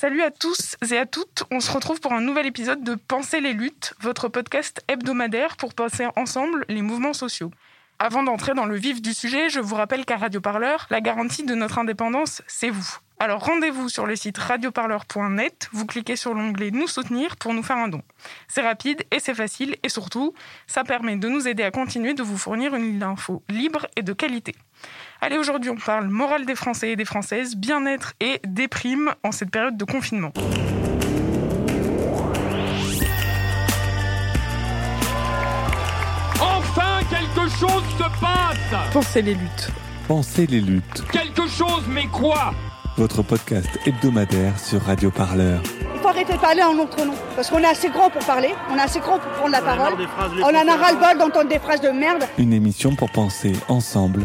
Salut à tous et à toutes, on se retrouve pour un nouvel épisode de Penser les luttes, votre podcast hebdomadaire pour penser ensemble les mouvements sociaux. Avant d'entrer dans le vif du sujet, je vous rappelle qu'à Radio Parleur, la garantie de notre indépendance, c'est vous. Alors rendez-vous sur le site radioparleur.net, vous cliquez sur l'onglet Nous soutenir pour nous faire un don. C'est rapide et c'est facile et surtout, ça permet de nous aider à continuer de vous fournir une info libre et de qualité. Allez, aujourd'hui, on parle morale des Français et des Françaises, bien-être et déprime en cette période de confinement. Enfin, quelque chose se passe Pensez les luttes. Pensez les luttes, Quelque chose, mais quoi? Votre podcast hebdomadaire sur Radio Parleur. Il faut arrêter de parler en notre nom. Parce qu'on est assez grand pour parler, on est assez grand pour prendre la parole. On en a ras-le-bol d'entendre des phrases de merde. Une émission pour penser ensemble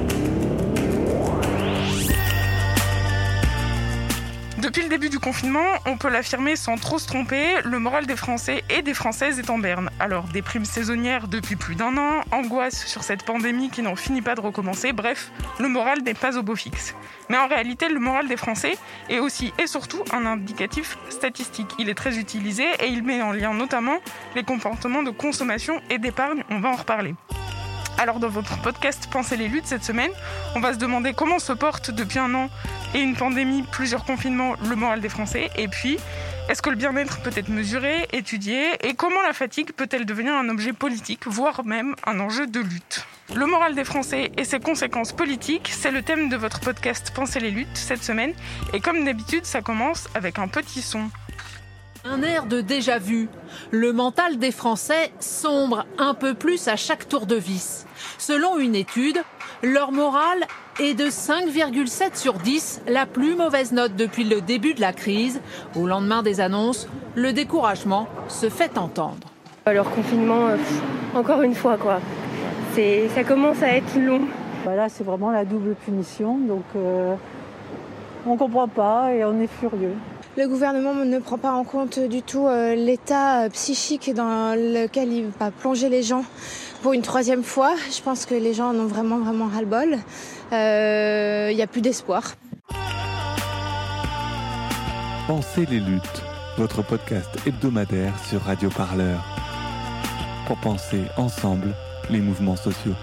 Depuis le début du confinement, on peut l'affirmer sans trop se tromper, le moral des Français et des Françaises est en berne. Alors, des primes saisonnières depuis plus d'un an, angoisse sur cette pandémie qui n'en finit pas de recommencer, bref, le moral n'est pas au beau fixe. Mais en réalité, le moral des Français est aussi et surtout un indicatif statistique. Il est très utilisé et il met en lien notamment les comportements de consommation et d'épargne, on va en reparler. Alors dans votre podcast Pensez les luttes cette semaine, on va se demander comment se porte depuis un an et une pandémie, plusieurs confinements, le moral des Français. Et puis, est-ce que le bien-être peut être mesuré, étudié Et comment la fatigue peut-elle devenir un objet politique, voire même un enjeu de lutte? Le moral des Français et ses conséquences politiques, c'est le thème de votre podcast Pensez les luttes cette semaine. Et comme d'habitude, ça commence avec un petit son. Un air de déjà-vu. Le mental des Français sombre un peu plus à chaque tour de vis. Selon une étude, leur morale est de 5,7 sur 10, la plus mauvaise note depuis le début de la crise. Au lendemain des annonces, le découragement se fait entendre. Alors confinement, euh, encore une fois quoi. C'est, ça commence à être long. Bah là, c'est vraiment la double punition, donc euh, on comprend pas et on est furieux. Le gouvernement ne prend pas en compte du tout euh, l'état euh, psychique dans lequel il va plonger les gens pour une troisième fois. Je pense que les gens en ont vraiment, vraiment ras-le-bol. Euh, Il n'y a plus d'espoir. Pensez les luttes, votre podcast hebdomadaire sur Radio Parleur. Pour penser ensemble les mouvements sociaux.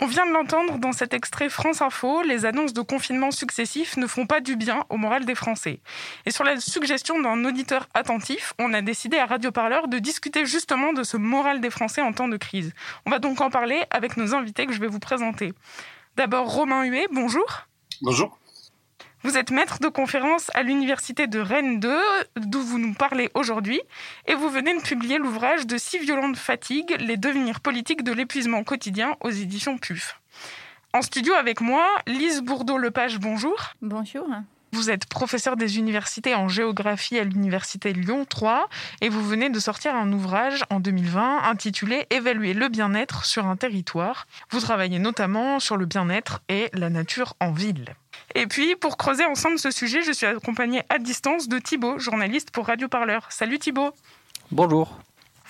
On vient de l'entendre dans cet extrait France Info, les annonces de confinement successifs ne font pas du bien au moral des Français. Et sur la suggestion d'un auditeur attentif, on a décidé à Radio Parleur de discuter justement de ce moral des Français en temps de crise. On va donc en parler avec nos invités que je vais vous présenter. D'abord Romain Huet, bonjour. Bonjour. Vous êtes maître de conférence à l'université de Rennes 2, d'où vous nous parlez aujourd'hui, et vous venez de publier l'ouvrage de Si violente fatigue, les devenirs politiques de l'épuisement quotidien aux éditions PUF. En studio avec moi, Lise Bourdeau-Lepage, bonjour. Bonjour. Vous êtes professeur des universités en géographie à l'université Lyon 3 et vous venez de sortir un ouvrage en 2020 intitulé Évaluer le bien-être sur un territoire. Vous travaillez notamment sur le bien-être et la nature en ville. Et puis, pour creuser ensemble ce sujet, je suis accompagnée à distance de Thibaut, journaliste pour Radio Parleur. Salut Thibaut. Bonjour.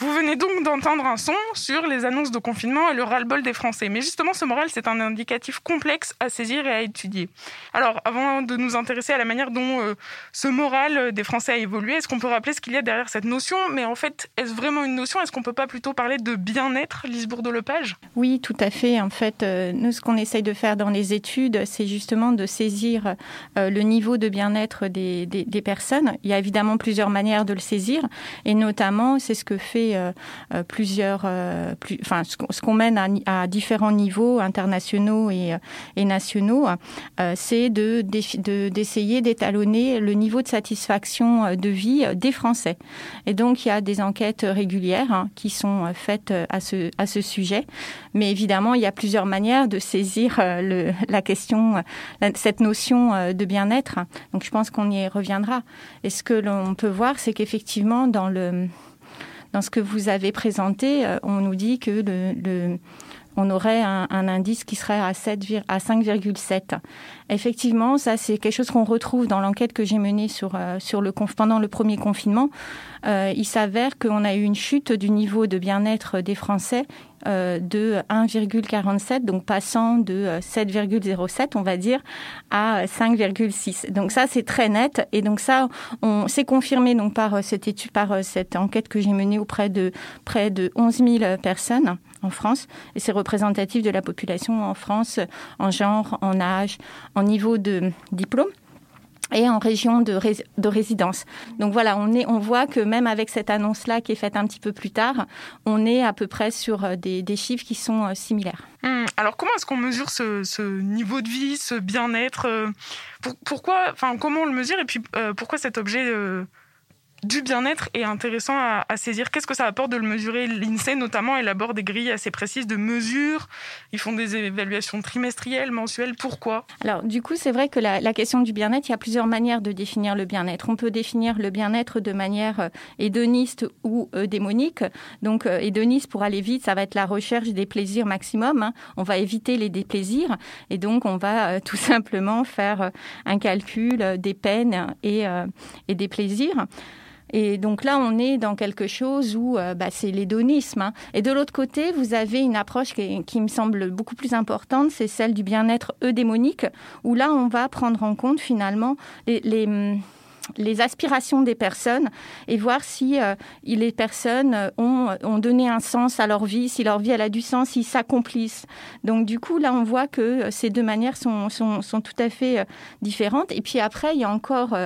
Vous venez donc d'entendre un son sur les annonces de confinement et le ras-le-bol des Français. Mais justement, ce moral, c'est un indicatif complexe à saisir et à étudier. Alors, avant de nous intéresser à la manière dont euh, ce moral des Français a évolué, est-ce qu'on peut rappeler ce qu'il y a derrière cette notion? Mais en fait, est-ce vraiment une notion? Est-ce qu'on peut pas plutôt parler de bien-être, Lise Bourdeau-Lepage Oui, tout à fait. En fait, euh, nous, ce qu'on essaye de faire dans les études, c'est justement de saisir euh, le niveau de bien-être des, des personnes. Il y a évidemment plusieurs manières de le saisir, et notamment, c'est ce que fait fait plusieurs, enfin ce qu'on mène à, différents niveaux internationaux et, nationaux, c'est de, d'essayer d'étalonner le niveau de satisfaction de vie des Français. Et donc il y a des enquêtes régulières hein, qui sont faites à ce, à ce sujet. Mais évidemment, il y a plusieurs manières de saisir la question, cette notion de bien-être. Donc je pense qu'on y reviendra. Et ce que l'on peut voir, c'est qu'effectivement, dans, le, dans ce que vous avez présenté, euh, on nous dit que le, on aurait un, indice qui serait à, 7, à 5,7. Effectivement, ça c'est quelque chose qu'on retrouve dans l'enquête que j'ai menée sur, euh, le pendant le premier confinement. Euh, il s'avère qu'on a eu une chute du niveau de bien-être des Français euh, de 1,47, donc passant de 7,07, on va dire, à 5,6. Donc ça, c'est très net. Et donc ça, on confirmé donc par cette étude, par cette enquête que j'ai menée auprès de près de 11 000 personnes en France. Et c'est représentatif de la population en France en genre, en âge, en niveau de diplôme et en région de, de, résidence. Donc voilà, on, est, on voit que même avec cette annonce-là qui est faite un petit peu plus tard, on est à peu près sur euh, des, chiffres qui sont euh, similaires. Hum, alors comment est-ce qu'on mesure ce, ce, niveau de vie, ce bien-être euh, Pourquoi, enfin comment on le mesure et puis pourquoi cet objet du bien-être est intéressant à, saisir. Qu'est-ce que ça apporte de le mesurer? L'INSEE notamment élabore des grilles assez précises de mesures. Ils font des évaluations trimestrielles, mensuelles. Pourquoi? Alors du coup, c'est vrai que la, question du bien-être, il y a plusieurs manières de définir le bien-être. On peut définir le bien-être de manière euh, hédoniste ou euh, démonique. Donc euh, hédoniste, pour aller vite, ça va être la recherche des plaisirs maximum. Hein. On va éviter les déplaisirs et donc on va tout simplement faire un calcul des peines et, et des plaisirs. Et donc là, on est dans quelque chose où euh, bah, c'est l'hédonisme. Hein. Et de l'autre côté, vous avez une approche qui, me semble beaucoup plus importante, c'est celle du bien-être eudémonique, où là, on va prendre en compte finalement les, les hum, les aspirations des personnes et voir si euh, les personnes euh, ont, ont, donné un sens à leur vie, si leur vie elle a du sens, s'ils s'accomplissent. Donc du coup, là, on voit que euh, ces deux manières sont, sont, sont tout à fait différentes. Et puis après, il y a encore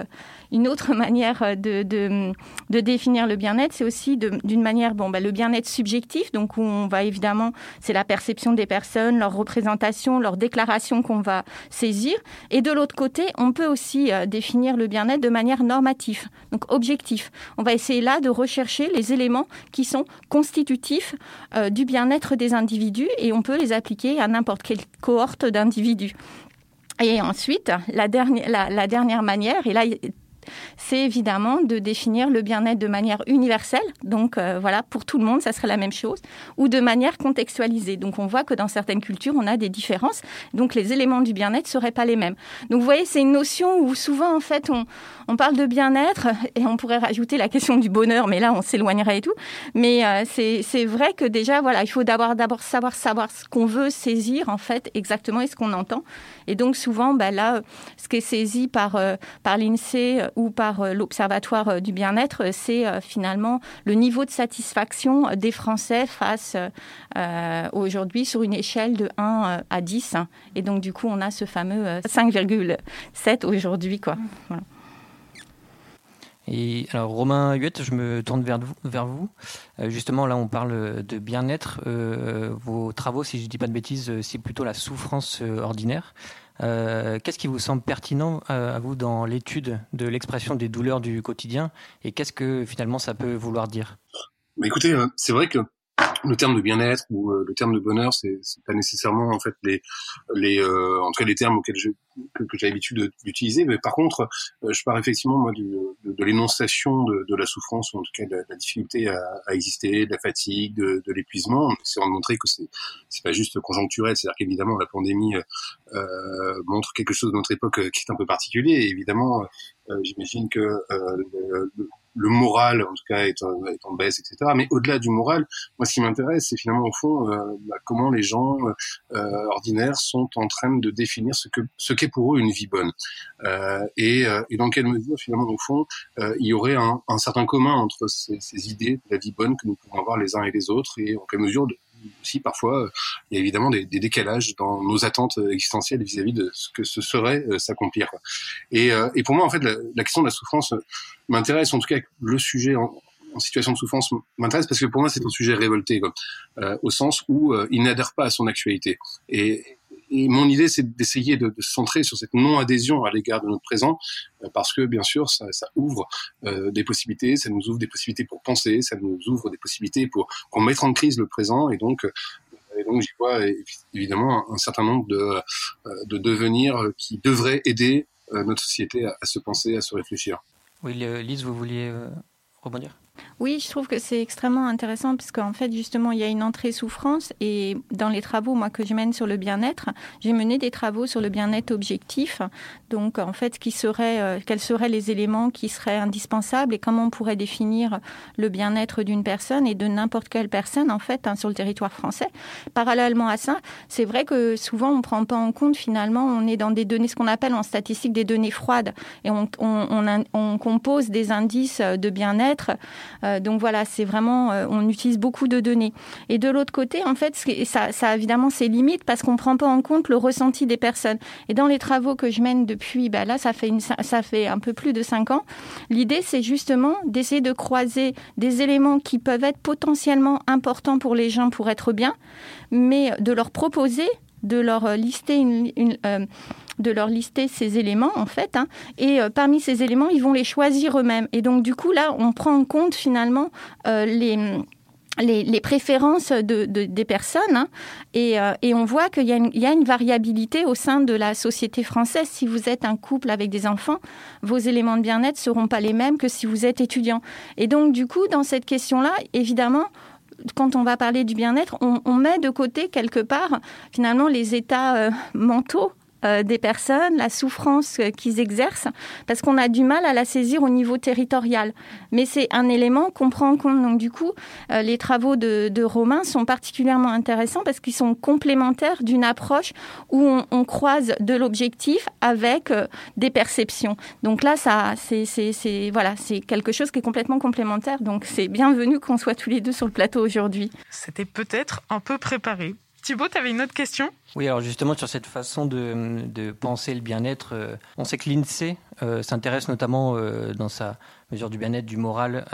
une autre manière de, de, définir le bien-être, c'est aussi d'une manière, bon, bah, le bien-être subjectif, donc où on va évidemment, c'est la perception des personnes, leur représentation, leur déclaration qu'on va saisir. Et de l'autre côté, on peut aussi définir le bien-être de manière normatif, donc objectif. On va essayer là de rechercher les éléments qui sont constitutifs euh, du bien-être des individus et on peut les appliquer à n'importe quelle cohorte d'individus. Et ensuite, la dernière, la dernière manière, et là c'est évidemment de définir le bien-être de manière universelle, donc euh, voilà, pour tout le monde, ça serait la même chose, ou de manière contextualisée. Donc on voit que dans certaines cultures, on a des différences, donc les éléments du bien-être seraient pas les mêmes. Donc vous voyez, c'est une notion où souvent, en fait, on, on parle de bien-être, et on pourrait rajouter la question du bonheur, mais là, on s'éloignerait et tout. Mais euh, c'est vrai que déjà, voilà, il faut d'abord savoir, savoir ce qu'on veut saisir, en fait, exactement, et ce qu'on entend. Et donc souvent, bah, là, ce qui est saisi par, euh, par l'INSEE ou par euh, l'Observatoire euh, du bien-être, c'est finalement le niveau de satisfaction des Français face aujourd'hui sur une échelle de 1 à 10. Et donc du coup, on a ce fameux 5,7 aujourd'hui. quoi. Et alors Romain Huette, je me tourne vers vous. Vers vous. justement, là, on parle de bien-être. vos travaux, si je ne dis pas de bêtises, c'est plutôt la souffrance ordinaire. Euh, qu'est-ce qui vous semble pertinent euh, à vous dans l'étude de l'expression des douleurs du quotidien et qu'est-ce que finalement ça peut vouloir dire? Bah, Écoutez, euh, c'est vrai que le terme de bien-être ou euh, le terme de bonheur, c'est pas nécessairement en fait les les euh, en tout cas les termes auxquels je que, j'ai l'habitude d'utiliser. Mais par contre, euh, je pars effectivement moi du, de, de l'énonciation de, de, la souffrance ou en tout cas de la, difficulté à, à, exister, de la fatigue, de, de l'épuisement, en essayant de montrer que c'est c'est pas juste conjoncturel. C'est-à-dire qu'évidemment la pandémie euh, montre quelque chose de notre époque qui est un peu particulier. Et évidemment, j'imagine que le, le moral, en tout cas, est, en, baisse, etc. Mais au-delà du moral, moi, ce qui m'intéresse, c'est finalement au fond euh, bah, comment les gens euh, ordinaires sont en train de définir ce que ce qu'est pour eux une vie bonne, euh, et, euh, et, dans quelle mesure finalement au fond euh, il y aurait un, un, certain commun entre ces, ces, idées de la vie bonne que nous pouvons avoir les uns et les autres, et en quelle mesure de, aussi parfois il y a évidemment des, décalages dans nos attentes existentielles vis-à-vis de ce que ce serait s'accomplir. Et, et, pour moi, en fait, la, question de la souffrance m'intéresse, en tout cas le sujet en situation de souffrance m'intéresse parce que pour moi c'est un sujet révolté, quoi, au sens où il n'adhère pas à son actualité. Et, et mon idée, c'est d'essayer de, se centrer sur cette non-adhésion à l'égard de notre présent, euh, parce que bien sûr, ça, ça ouvre euh, des possibilités, ça nous ouvre des possibilités pour penser, ça nous ouvre des possibilités pour, pour mettre en crise le présent, et donc, euh, et donc j'y vois évidemment un, certain nombre de, de devenirs qui devraient aider notre société à, à, se penser, à se réfléchir. Oui, Lise, vous vouliez rebondir? Oui, je trouve que c'est extrêmement intéressant puisqu'en fait, justement, il y a une entrée souffrance et dans les travaux, moi, que je mène sur le bien-être, j'ai mené des travaux sur le bien-être objectif. Donc, en fait, euh, quels seraient les éléments qui seraient indispensables et comment on pourrait définir le bien-être d'une personne et de n'importe quelle personne, en fait, hein, sur le territoire français. Parallèlement à ça, c'est vrai que souvent, on ne prend pas en compte, finalement, on est dans des données, ce qu'on appelle en statistique des données froides et on, compose des indices de bien-être donc voilà, c'est vraiment, euh, on utilise beaucoup de données. Et de l'autre côté, en fait, ça, a évidemment ses limites parce qu'on ne prend pas en compte le ressenti des personnes. Et dans les travaux que je mène depuis, bah là, ça fait, un peu plus de cinq ans, l'idée, c'est justement d'essayer de croiser des éléments qui peuvent être potentiellement importants pour les gens pour être bien, mais de leur proposer de leur lister une, une euh, de leur lister ces éléments, en fait. Hein. et euh, parmi ces éléments, ils vont les choisir eux-mêmes. Et donc, du coup, là, on prend en compte finalement euh, les... Les, préférences de, des personnes hein. et, euh, et, on voit qu'il y, y, a une variabilité au sein de la société française. Si vous êtes un couple avec des enfants, vos éléments de bien-être seront pas les mêmes que si vous êtes étudiant. Et donc du coup, dans cette question-là, évidemment, quand on va parler du bien-être, on, met de côté quelque part finalement les états mentaux euh, des personnes, la souffrance euh, qu'ils exercent, parce qu'on a du mal à la saisir au niveau territorial. Mais c'est un élément qu'on prend en compte. Donc du coup, euh, les travaux de, Romain sont particulièrement intéressants parce qu'ils sont complémentaires d'une approche où on, croise de l'objectif avec des perceptions. Donc là, ça, c'est voilà, c'est quelque chose qui est complètement complémentaire. Donc c'est bienvenu qu'on soit tous les deux sur le plateau aujourd'hui. C'était peut-être un peu préparé. Thibaut, tu avais une autre question? Oui, alors justement sur cette façon de, penser le bien-être, euh, on sait que l'INSEE euh, s'intéresse notamment euh, dans sa mesure du bien-être, du moral,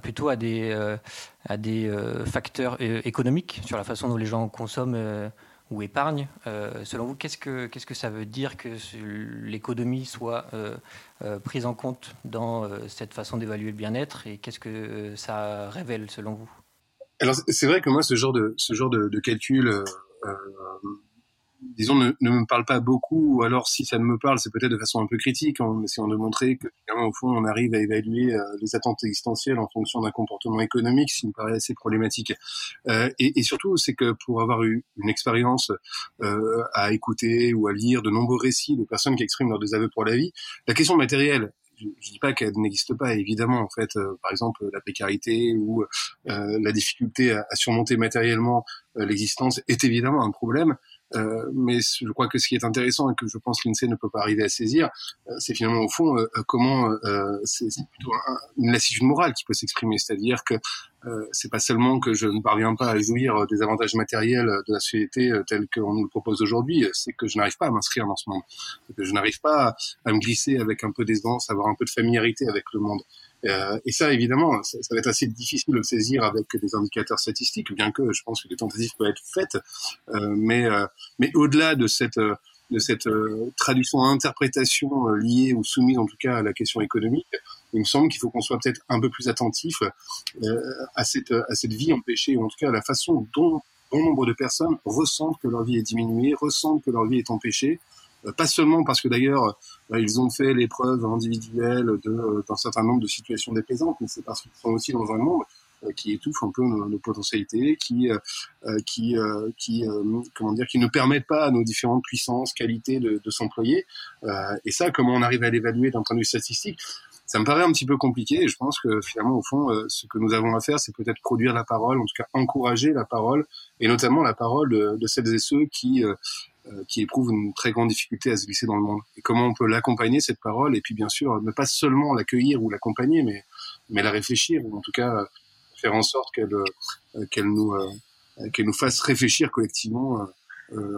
plutôt à des, facteurs économiques sur la façon dont les gens consomment ou épargnent. selon vous, qu'est-ce que, qu'est-ce que ça veut dire que l'économie soit prise en compte dans cette façon d'évaluer le bien-être et qu'est-ce que ça révèle selon vous? Alors c'est vrai que moi ce genre de ce genre de, de calcul, euh, euh, disons, ne, ne, me parle pas beaucoup. Ou alors si ça ne me parle, c'est peut-être de façon un peu critique, en essayant de montrer que au fond on arrive à évaluer euh, les attentes existentielles en fonction d'un comportement économique, ce qui me paraît assez problématique. Euh, et, et, surtout, c'est que pour avoir eu une expérience euh, à écouter ou à lire de nombreux récits de personnes qui expriment leurs désaveux pour la vie, la question matérielle je, dis pas qu'elle n'existe pas, évidemment. En fait, euh, par exemple, la précarité ou euh, la difficulté à, à, surmonter matériellement euh, l'existence est évidemment un problème. Euh, mais je crois que ce qui est intéressant et que je pense l'INSEE ne peut pas arriver à saisir, euh, c'est finalement au fond euh, comment c'est plutôt une lassitude morale qui peut s'exprimer, c'est-à-dire que c'est pas seulement que je ne parviens pas à jouir des avantages matériels de la société tels qu'on nous le propose aujourd'hui, c'est que je n'arrive pas à m'inscrire dans ce monde, que je n'arrive pas à me glisser avec un peu d'aisance, avoir un peu de familiarité avec le monde. Euh, et ça, évidemment, ça, va être assez difficile de saisir avec des indicateurs statistiques, bien que je pense que des tentatives peuvent être faites. Euh, mais euh, mais au-delà de cette de cette traduction interprétation liée ou soumise en tout cas à la question économique, il me semble qu'il faut qu'on soit peut-être un peu plus attentif à cette à cette vie empêchée, ou en tout cas à la façon dont bon nombre de personnes ressentent que leur vie est diminuée, ressentent que leur vie est empêchée, pas seulement parce que d'ailleurs euh, ils ont fait l'épreuve individuelle euh, d'un certain nombre de situations déplaisantes, mais c'est parce qu'ils sont aussi dans un monde qui étouffe un peu nos, nos potentialités, qui, euh, qui, euh, qui comment dire, qui ne permettent pas à nos différentes puissances, qualités de, de s'employer. et ça, comment on arrive à l'évaluer d'un point de vue statistique ça me paraît un petit peu compliqué et je pense que finalement au fond ce que nous avons à faire c'est peut-être produire la parole en tout cas encourager la parole et notamment la parole de, de celles et ceux qui euh, qui éprouve une très grande difficulté à se glisser dans le monde. Et comment on peut l'accompagner, cette parole, et puis bien sûr, ne pas seulement l'accueillir ou l'accompagner, mais, mais la réfléchir, ou en tout cas faire en sorte qu'elle euh, qu'elle nous, euh, qu'elle nous fasse réfléchir collectivement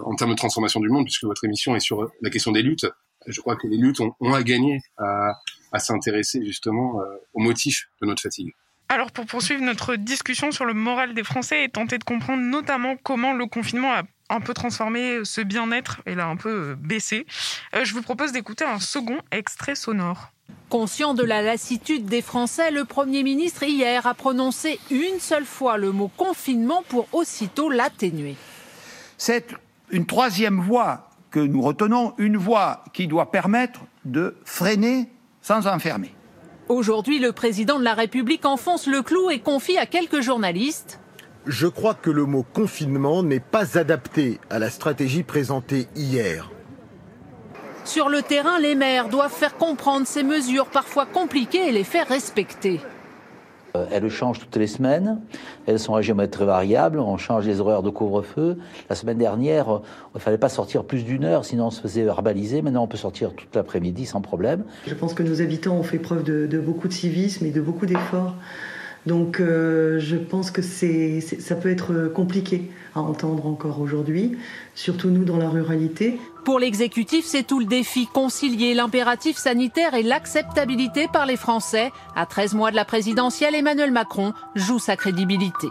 en termes de transformation du monde, puisque votre émission est sur la question des luttes. Je crois que les luttes ont, ont à gagner à, à s'intéresser justement aux motifs de notre fatigue. Alors pour poursuivre notre discussion sur le moral des Français et tenter de comprendre notamment comment le confinement a un peu transformé ce bien-être et l'a un peu euh, baissé, euh, je vous propose d'écouter un second extrait sonore. Conscient de la lassitude des Français, le Premier ministre hier a prononcé une seule fois le mot confinement pour aussitôt l'atténuer. C'est une troisième voie que nous retenons, une voie qui doit permettre de freiner sans enfermer. Aujourd'hui, le président de la République enfonce le clou et confie à quelques journalistes Je crois que le mot confinement n'est pas adapté à la stratégie présentée hier. Sur le terrain, les maires doivent faire comprendre ces mesures parfois compliquées et les faire respecter. Euh, elles changent toutes les semaines, elles sont à géométrie variable, on change les horaires de couvre-feu. La semaine dernière, euh, il ne fallait pas sortir plus d'une heure, sinon on se faisait verbaliser. Maintenant, on peut sortir toute l'après-midi sans problème. Je pense que nos habitants ont fait preuve de, beaucoup de civisme et de beaucoup d'efforts. Donc euh, je pense que c'est, ça peut être compliqué à entendre encore aujourd'hui, surtout nous dans la ruralité. Pour l'exécutif, c'est tout le défi, concilier l'impératif sanitaire et l'acceptabilité par les Français. À 13 mois de la présidentielle, Emmanuel Macron joue sa crédibilité.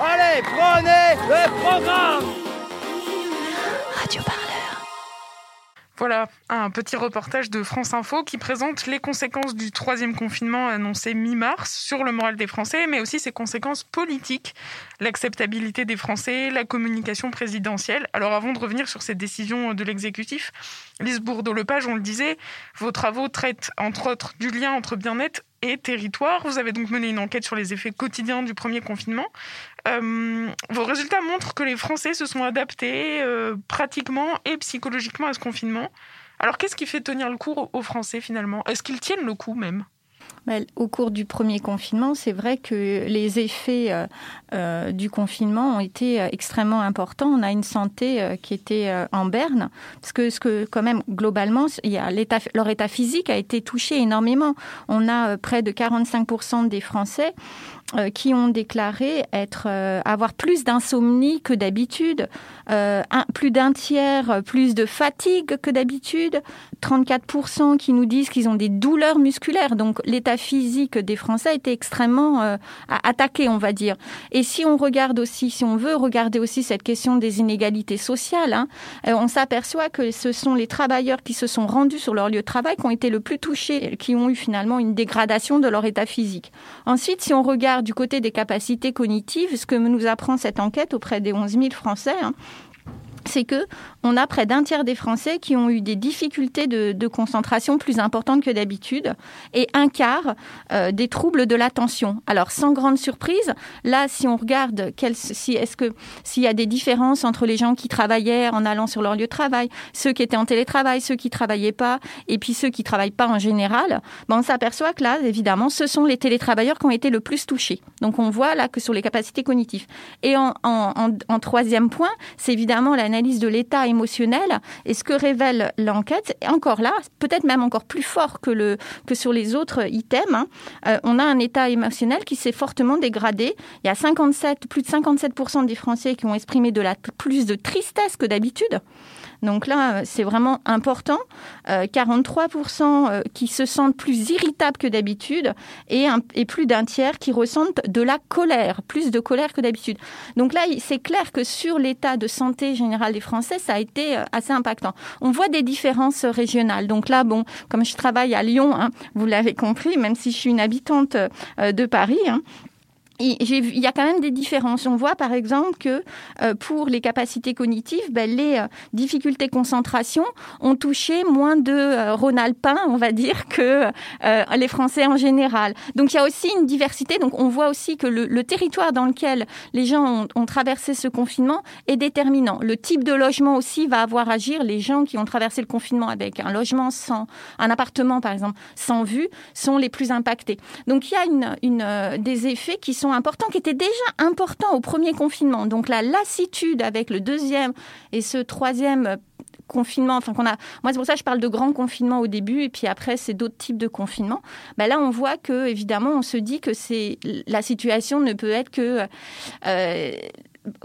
Allez, prenez le programme Radio voilà, un petit reportage de France Info qui présente les conséquences du troisième confinement annoncé mi-mars sur le moral des Français, mais aussi ses conséquences politiques, l'acceptabilité des Français, la communication présidentielle. Alors avant de revenir sur ces décisions de l'exécutif, Lise Bourdeau-Lepage, on le disait, vos travaux traitent entre autres du lien entre bien-être et territoire. Vous avez donc mené une enquête sur les effets quotidiens du premier confinement. Euh, vos résultats montrent que les Français se sont adaptés euh, pratiquement et psychologiquement à ce confinement. Alors qu'est-ce qui fait tenir le coup aux Français finalement? Est-ce qu'ils tiennent le coup même? Au cours du premier confinement, c'est vrai que les effets euh, euh, du confinement ont été euh, extrêmement importants. On a une santé qui était en berne, parce que, ce que quand même globalement, leur état physique a été touché énormément. On a près de 45% des Français euh, qui ont déclaré être euh, avoir plus d'insomnie que d'habitude, euh, plus d'un tiers plus de fatigue que d'habitude, 34% qui nous disent qu'ils ont des douleurs musculaires. Donc l'état physique des Français été extrêmement attaqué, on va dire. Et si on regarde aussi, si on veut regarder aussi cette question des inégalités sociales, hein, on s'aperçoit que ce sont les travailleurs qui se sont rendus sur leur lieu de travail qui ont été le plus touchés, qui ont eu finalement une dégradation de leur état physique. Ensuite, si on regarde du côté des capacités cognitives, ce que nous apprend cette enquête auprès des 11 000 Français, hein, c'est que on a près d'un tiers des Français qui ont eu des difficultés de, concentration plus importantes que d'habitude et un quart euh, des troubles de l'attention. Alors sans grande surprise, là si on regarde si est-ce que s'il y a des différences entre les gens qui travaillaient en allant sur leur lieu de travail, ceux qui étaient en télétravail, ceux qui travaillaient pas et puis ceux qui travaillent pas en général, ben on s'aperçoit que là évidemment ce sont les télétravailleurs qui ont été le plus touchés. Donc on voit là que sur les capacités cognitives. Et en, en troisième point, c'est évidemment de l'état émotionnel. Et ce que révèle l'enquête, encore là, peut-être même encore plus fort que, le, que sur les autres items, hein, euh, on a un état émotionnel qui s'est fortement dégradé. Il y a 57, plus de 57% des Français qui ont exprimé de la, plus de tristesse que d'habitude. Donc là, c'est vraiment important. 43% euh, euh, qui se sentent plus irritables que d'habitude et, plus d'un tiers qui ressentent de la colère, plus de colère que d'habitude. Donc là, c'est clair que sur l'état de santé générale des Français, ça a été euh, assez impactant. On voit des différences régionales. Donc là, bon, comme je travaille à Lyon, hein, vous l'avez compris, même si je suis une habitante de Paris, hein, il y a quand même des différences. On voit par exemple que euh, pour les capacités cognitives, ben, les euh, difficultés de concentration ont touché moins de euh, Rhône-Alpin, on va dire, que les Français en général. Donc il y a aussi une diversité. Donc on voit aussi que le, territoire dans lequel les gens ont, traversé ce confinement est déterminant. Le type de logement aussi va avoir à agir. Les gens qui ont traversé le confinement avec un logement sans, un appartement par exemple, sans vue, sont les plus impactés. Donc il y a une, une des effets qui sont importants, qui étaient déjà importants au premier confinement. Donc la lassitude avec le deuxième et ce troisième confinement, enfin qu'on a, moi c'est pour ça que je parle de grand confinement au début et puis après c'est d'autres types de confinement. Ben là on voit que évidemment on se dit que c'est la situation ne peut être que euh,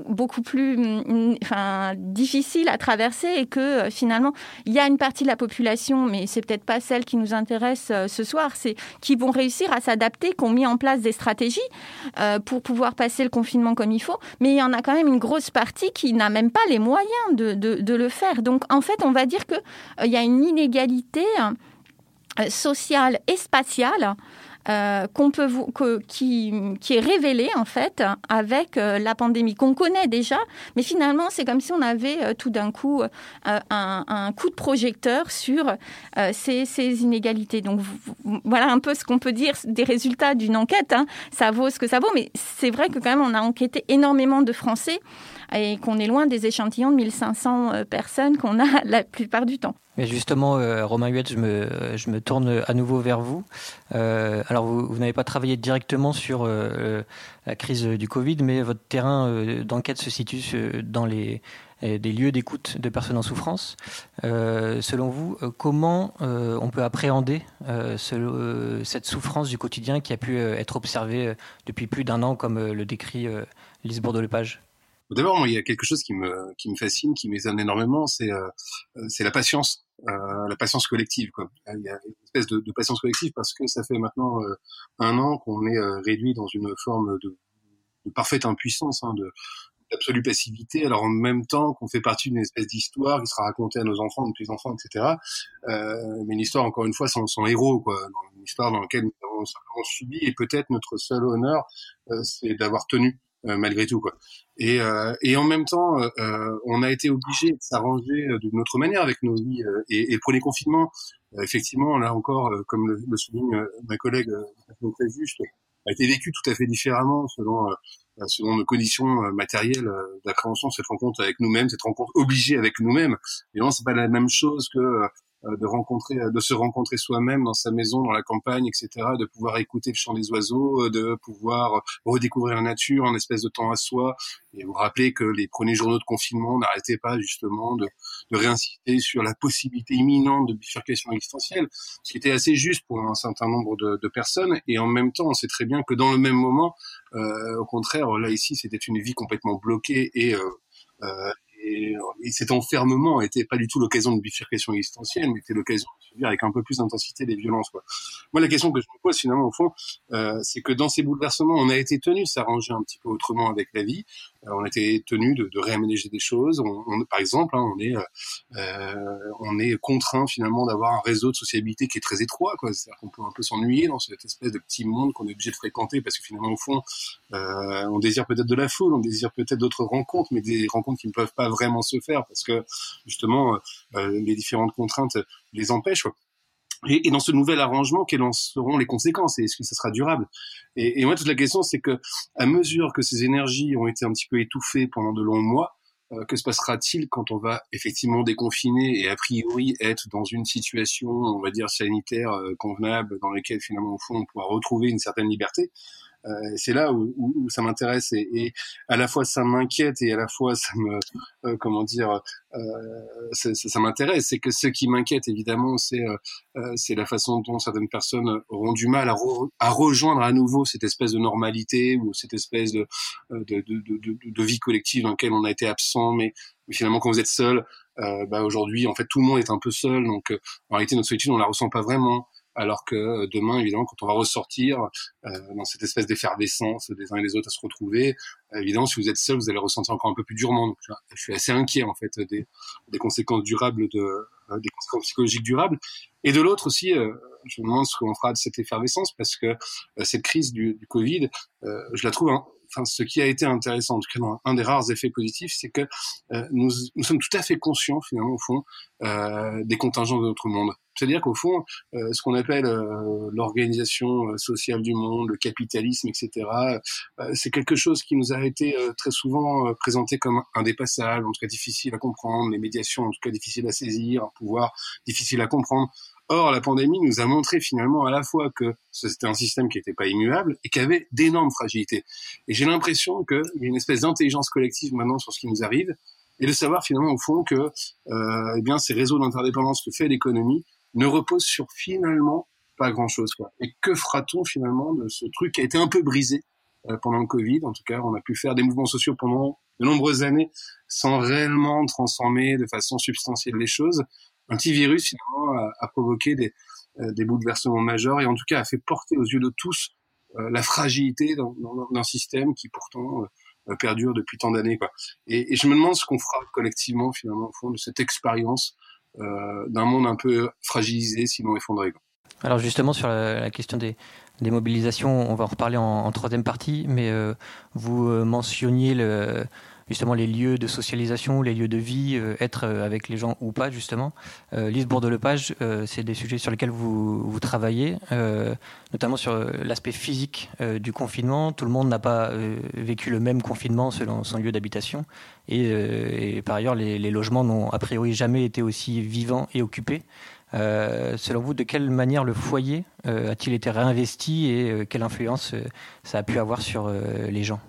beaucoup plus mm, enfin, difficile à traverser et que finalement, il y a une partie de la population, mais c'est peut-être pas celle qui nous intéresse ce soir, c'est qui vont réussir à s'adapter, qui ont mis en place des stratégies pour pouvoir passer le confinement comme il faut. Mais il y en a quand même une grosse partie qui n'a même pas les moyens de, de, de, le faire. Donc en fait, on va dire qu'il il y a une inégalité sociale et spatiale euh, qu'on peut que, qui, qui, est révélé en fait avec euh, la pandémie qu'on connaît déjà, mais finalement c'est comme si on avait euh, tout d'un coup un, coup de projecteur sur ces, ces, inégalités. Donc voilà un peu ce qu'on peut dire des résultats d'une enquête. Hein. Ça vaut ce que ça vaut, mais c'est vrai que quand même on a enquêté énormément de Français et qu'on est loin des échantillons de 1500 euh, personnes qu'on a la plupart du temps. Mais justement, euh, Romain Huette, je me, je me tourne à nouveau vers vous. Euh, alors, vous, n'avez pas travaillé directement sur la crise du Covid, mais votre terrain d'enquête se situe dans les, des lieux d'écoute de personnes en souffrance. selon vous, comment on peut appréhender ce, cette souffrance du quotidien qui a pu être observée depuis plus d'un an, comme le décrit Lise Bourdeau-Lepage D'abord, il y a quelque chose qui me qui me fascine, qui m'étonne énormément, c'est euh, c'est la patience, euh, la patience collective. Quoi. Il y a une espèce de, de patience collective parce que ça fait maintenant euh, un an qu'on est euh, réduit dans une forme de, de parfaite impuissance, hein, d'absolue passivité, alors en même temps qu'on fait partie d'une espèce d'histoire qui sera racontée à nos enfants, nos petits-enfants, etc. Euh, mais une histoire, encore une fois, sans, sans héros, quoi. Une histoire dans laquelle nous avons simplement subi, et peut-être notre seul honneur, euh, c'est d'avoir tenu. Euh, malgré tout quoi. Et, euh, et en même temps, euh, on a été obligé de s'arranger d'une autre manière avec nos vies. et, et le premier confinement, effectivement, là encore, comme le, souligne ma collègue très juste, a été vécu tout à fait différemment selon selon nos conditions matérielles d'appréhension cette rencontre avec nous-mêmes, cette rencontre obligée avec nous-mêmes. Non, c'est pas la même chose que euh, de rencontrer, euh, de se rencontrer soi-même dans sa maison, dans la campagne, etc., de pouvoir écouter le chant des oiseaux, euh, de pouvoir redécouvrir la nature en espèce de temps à soi, et vous rappeler que les premiers journaux de confinement n'arrêtaient pas justement de, de réinciter sur la possibilité imminente de bifurcation existentielle, ce qui était assez juste pour un certain nombre de, de personnes, et en même temps, on sait très bien que dans le même moment, euh, au contraire, là ici, c'était une vie complètement bloquée et euh, et, cet enfermement n'était pas du tout l'occasion de bifurcation existentielle, mais était l'occasion de subir avec un peu plus d'intensité des violences. Quoi. Moi, la question que je me pose finalement au fond, euh, c'est que dans ces bouleversements, on a été tenu de s'arranger un petit peu autrement avec la vie. Euh, on a été tenu de, de, réaménager des choses. On, par exemple, hein, on est euh, on est contraint finalement d'avoir un réseau de sociabilité qui est très étroit. C'est-à-dire qu'on peut un peu s'ennuyer dans cette espèce de petit monde qu'on est obligé de fréquenter parce que finalement au fond, euh, on désire peut-être de la foule, on désire peut-être d'autres rencontres, mais des rencontres qui ne peuvent pas vraiment se faire parce que justement euh, les différentes contraintes les empêchent. Et, dans ce nouvel arrangement, quelles en seront les conséquences et est-ce que ça sera durable? Et, moi, toute la question, c'est que à mesure que ces énergies ont été un petit peu étouffées pendant de longs mois, euh, que se passera-t-il quand on va effectivement déconfiner et a priori être dans une situation, on va dire sanitaire euh, convenable, dans laquelle finalement au fond on pourra retrouver une certaine liberté? euh, c'est là où, où, ça m'intéresse et, et, à la fois ça m'inquiète et à la fois ça me euh, comment dire euh, ça, ça m'intéresse. C'est que ce qui m'inquiète évidemment c'est c'est la façon dont certaines personnes auront du mal à, à, rejoindre à nouveau cette espèce de normalité ou cette espèce de de, de, de, de, vie collective dans laquelle on a été absent. Mais, finalement quand vous êtes seul bah aujourd'hui en fait tout le monde est un peu seul. Donc en réalité notre solitude on la ressent pas vraiment alors que euh, demain, évidemment, quand on va ressortir euh, dans cette espèce d'effervescence des uns et des autres à se retrouver, euh, évidemment, si vous êtes seul, vous allez ressentir encore un peu plus durement. Donc, je suis assez inquiet en fait des, des conséquences durables de des conséquences psychologiques durables. Et de l'autre aussi, je me demande ce qu'on fera de cette effervescence parce que cette crise du, du Covid, je la trouve hein, ce qui a été intéressant, en tout cas, un des rares effets positifs, c'est que nous, nous, sommes tout à fait conscients, finalement, au fond, euh, des contingents de notre monde. C'est-à-dire qu'au fond, euh, ce qu'on appelle euh, l'organisation euh, sociale du monde, le capitalisme, etc., c'est quelque chose qui nous a été très souvent présenté comme indépassable, en tout cas difficile à comprendre, les médiations en tout cas difficiles à saisir, un pouvoir difficile à comprendre. Or, la pandémie nous a montré finalement à la fois que c'était un système qui n'était pas immuable et qui avait d'énormes fragilités. Et j'ai l'impression qu'il y a une espèce d'intelligence collective maintenant sur ce qui nous arrive, et de savoir finalement au fond que euh, eh bien ces réseaux d'interdépendance que fait l'économie ne repose sur finalement pas grand chose. Quoi. Et que fera-t-on finalement de ce truc qui a été un peu brisé pendant le Covid? En tout cas, on a pu faire des mouvements sociaux pendant de nombreuses années sans réellement transformer de façon substantielle les choses. Un petit virus, finalement, a, provoqué des, des bouleversements majeurs et en tout cas a fait porter aux yeux de tous la fragilité d'un système qui pourtant perdure depuis tant d'années. Quoi. Et, et, je me demande ce qu'on fera collectivement, finalement, au fond, de cette expérience euh, d'un monde un peu fragilisé, sinon effondré. Alors justement sur la, question des, des, mobilisations, on va en reparler en, troisième partie, mais euh, vous euh, mentionniez le, justement les lieux de socialisation, les lieux de vie, euh, être euh, avec les gens ou pas justement. Euh, Lise Bourdelepage, c'est des sujets sur lesquels vous, travaillez, notamment sur l'aspect physique du confinement. Tout le monde n'a pas vécu le même confinement selon son lieu d'habitation. Et, par ailleurs, les, logements n'ont a priori jamais été aussi vivants et occupés. Selon vous, de quelle manière le foyer a-t-il été réinvesti et quelle influence ça a pu avoir sur les gens?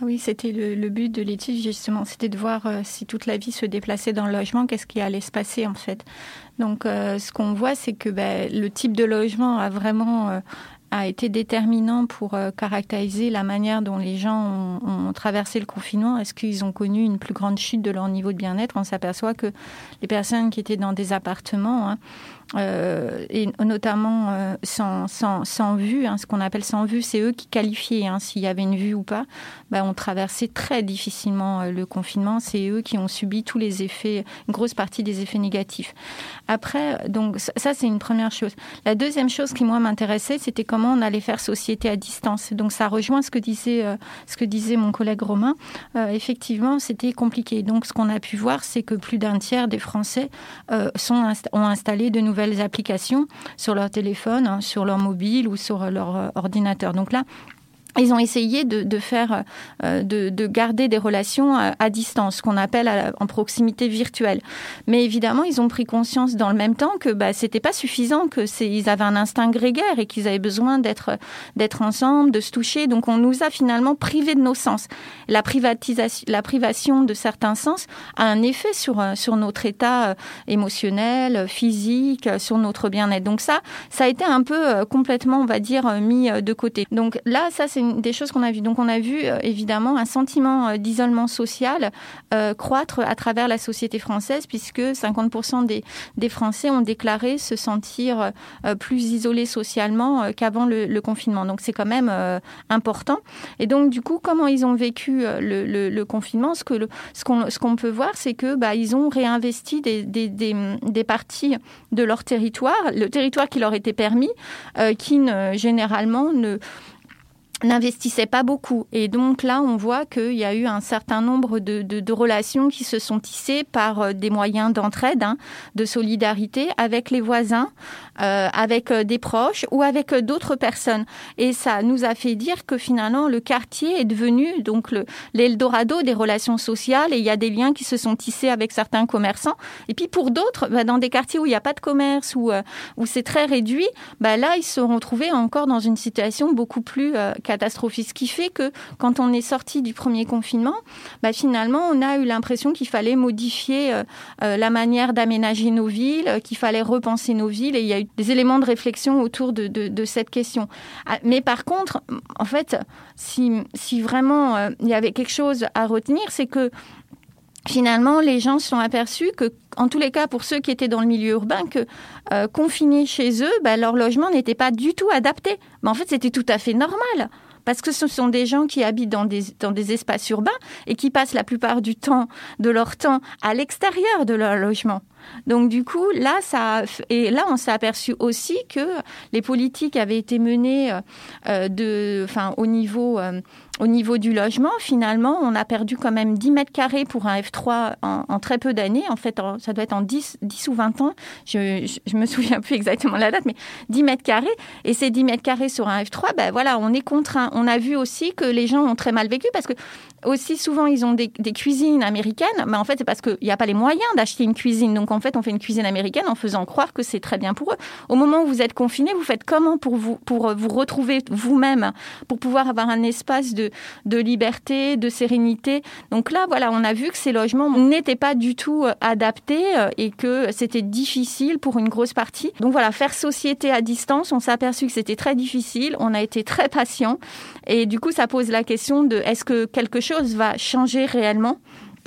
Oui, c'était le, but de l'étude justement, c'était de voir euh, si toute la vie se déplaçait dans le logement, qu'est-ce qui allait se passer en fait. Donc euh, ce qu'on voit, c'est que ben, le type de logement a vraiment euh, a été déterminant pour caractériser la manière dont les gens ont, traversé le confinement. Est-ce qu'ils ont connu une plus grande chute de leur niveau de bien-être? On s'aperçoit que les personnes qui étaient dans des appartements hein, euh, et notamment euh, sans, sans, sans, vue, hein, ce qu'on appelle sans vue, c'est eux qui qualifiaient hein, s'il y avait une vue ou pas. Ben, on traversait très difficilement euh, le confinement. C'est eux qui ont subi tous les effets, une grosse partie des effets négatifs. Après, donc ça c'est une première chose. La deuxième chose qui moi m'intéressait, c'était comment on allait faire société à distance. Donc ça rejoint ce que disait ce que disait mon collègue Romain. effectivement, c'était compliqué. Donc ce qu'on a pu voir, c'est que plus d'un tiers des Français sont ont installé de nouvelles applications sur leur téléphone, hein, sur leur mobile ou sur leur euh, ordinateur. Donc là, ils ont essayé de, faire, euh, de, garder des relations à, distance, ce qu'on appelle en proximité virtuelle. Mais évidemment, ils ont pris conscience dans le même temps que bah, c'était pas suffisant, que ils avaient un instinct grégaire et qu'ils avaient besoin d'être ensemble, de se toucher. Donc, on nous a finalement privés de nos sens. La privatisation, la privation de certains sens a un effet sur euh, notre état euh, émotionnel, physique, sur notre bien-être. Donc ça, ça a été un peu complètement, on va dire, mis de côté. Donc là, ça c'est des choses qu'on a vues. Donc on a vu euh, évidemment un sentiment euh, d'isolement social euh, croître à travers la société française, puisque 50% des, des, Français ont déclaré se sentir plus isolés socialement qu'avant le, confinement. Donc c'est quand même important. Et donc du coup, comment ils ont vécu le, le, confinement? Ce que ce qu'on ce qu'on peut voir, c'est que bah, ils ont réinvesti des, des, des, des, parties de leur territoire, le territoire qui leur était permis, qui généralement ne n'investissait pas beaucoup. Et donc là, on voit qu'il y a eu un certain nombre de, de, relations qui se sont tissées par euh, des moyens d'entraide, hein, de solidarité avec les voisins, euh, avec euh, des proches ou avec d'autres personnes. Et ça nous a fait dire que finalement, le quartier est devenu donc l'Eldorado des relations sociales et il y a des liens qui se sont tissés avec certains commerçants. Et puis pour d'autres, bah, dans des quartiers où il n'y a pas de commerce, où, où c'est très réduit, bah, là, ils se sont trouvés encore dans une situation beaucoup plus catastrophique. Ce qui fait que quand on est sorti du premier confinement, bah, finalement, on a eu l'impression qu'il fallait modifier euh, euh, la manière d'aménager nos villes, qu'il fallait repenser nos villes. Et il y a eu des éléments de réflexion autour de, cette question. Ah, mais par contre, en fait, si, si vraiment euh, il y avait quelque chose à retenir, c'est que finalement, les gens se sont aperçus que, en tous les cas, pour ceux qui étaient dans le milieu urbain, que confinés chez eux, bah, leur logement n'était pas du tout adapté. Mais en fait, c'était tout à fait normal parce que ce sont des gens qui habitent dans des, dans des espaces urbains et qui passent la plupart du temps de leur temps à l'extérieur de leur logement. Donc du coup, là, ça et là, on s'est aperçu aussi que les politiques avaient été menées euh, de, enfin, au niveau euh, au niveau du logement, finalement, on a perdu quand même 10 mètres carrés pour un F3 en, très peu d'années. En fait, ça doit être en 10, 10 ou 20 ans. Je, je, me souviens plus exactement la date, mais 10 mètres carrés. Et ces 10 mètres carrés sur un F3, ben voilà, on est contraint. On a vu aussi que les gens ont très mal vécu parce que aussi souvent ils ont des, cuisines américaines, mais en fait c'est parce qu'il n'y a pas les moyens d'acheter une cuisine. Donc en fait on fait une cuisine américaine en faisant croire que c'est très bien pour eux. Au moment où vous êtes confiné, vous faites comment pour vous, pour vous retrouver vous-même, pour pouvoir avoir un espace de, de liberté, de sérénité? Donc là voilà, on a vu que ces logements n'étaient pas du tout euh, adaptés euh, et que c'était difficile pour une grosse partie. Donc voilà, faire société à distance, on s'est aperçu que c'était très difficile, on a été très patient et du coup ça pose la question de est-ce que quelque chose va changer réellement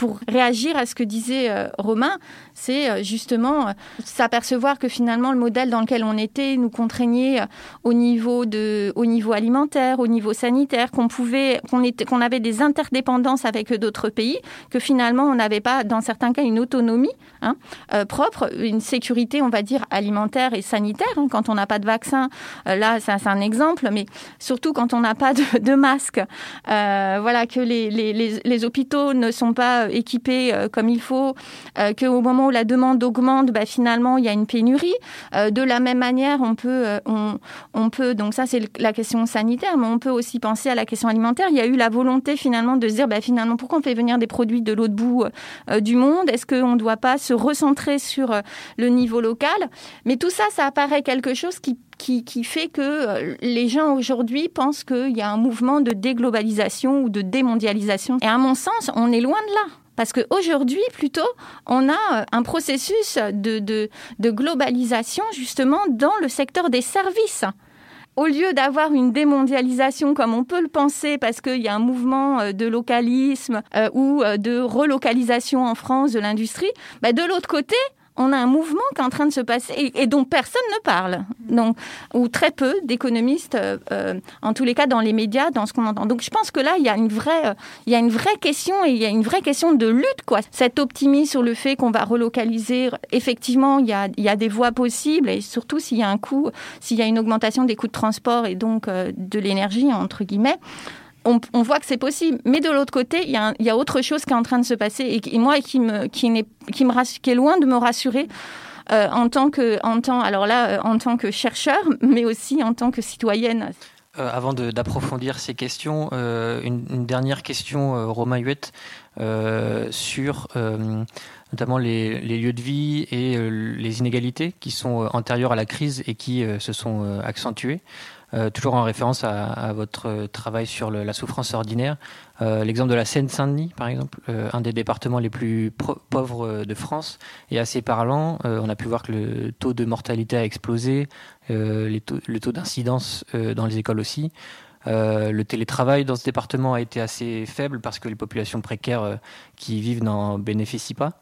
pour réagir à ce que disait euh, Romain, c'est euh, justement euh, s'apercevoir que finalement le modèle dans lequel on était nous contraignait au niveau de, au niveau alimentaire, au niveau sanitaire, qu'on pouvait, qu'on était, qu'on avait des interdépendances avec d'autres pays, que finalement on n'avait pas, dans certains cas, une autonomie hein, propre, une sécurité, on va dire alimentaire et sanitaire. Hein. quand on n'a pas de vaccin, là c'est un exemple, mais surtout quand on n'a pas de, de masque, voilà que les hôpitaux ne sont pas équipés euh, comme il faut, euh, qu'au moment où la demande augmente, bah, finalement, il y a une pénurie. Euh, de la même manière, on peut, on, peut donc ça, c'est la question sanitaire, mais on peut aussi penser à la question alimentaire. Il y a eu la volonté finalement de se dire, bah, finalement, pourquoi on fait venir des produits de l'autre bout du monde? Est-ce qu'on ne doit pas se recentrer sur le niveau local? Mais tout ça, ça apparaît quelque chose qui, fait que les gens aujourd'hui pensent qu'il y a un mouvement de déglobalisation ou de démondialisation. Et à mon sens, on est loin de là. Parce qu'aujourd'hui, plutôt, on a euh, un processus de, de, globalisation justement dans le secteur des services. Au lieu d'avoir une démondialisation comme on peut le penser, parce qu'il y a un mouvement euh, de localisme euh, ou de relocalisation en France de l'industrie, bah de l'autre côté, on a un mouvement qui est en train de se passer et, dont personne ne parle, donc, ou très peu d'économistes, euh, euh, en tous les cas dans les médias, dans ce qu'on entend. Donc je pense que là, il y a une vraie, euh, il y a une vraie question et il y a une vraie question de lutte, quoi. Cet optimisme sur le fait qu'on va relocaliser, effectivement, il y a, il y a des voies possibles et surtout s'il y a un coût, s'il y a une augmentation des coûts de transport et donc de l'énergie, entre guillemets, on, voit que c'est possible. Mais de l'autre côté, il y, a autre chose qui est en train de se passer et, moi qui me, qui, qui, me qui est loin de me rassurer. Euh, en tant que, en tant, alors là, euh, en tant que chercheur, mais aussi en tant que citoyenne. Euh, avant d'approfondir ces questions, une, dernière question, Romain Huette, sur notamment les, lieux de vie et les inégalités qui sont antérieures à la crise et qui se sont accentuées. Euh, toujours en référence à, votre travail sur la souffrance ordinaire. Euh, l'exemple de la Seine-Saint-Denis, par exemple, euh, un des départements les plus pauvres de France, est assez parlant. on a pu voir que le taux de mortalité a explosé, le taux d'incidence dans les écoles aussi. le télétravail dans ce département a été assez faible parce que les populations précaires qui vivent n'en bénéficient pas.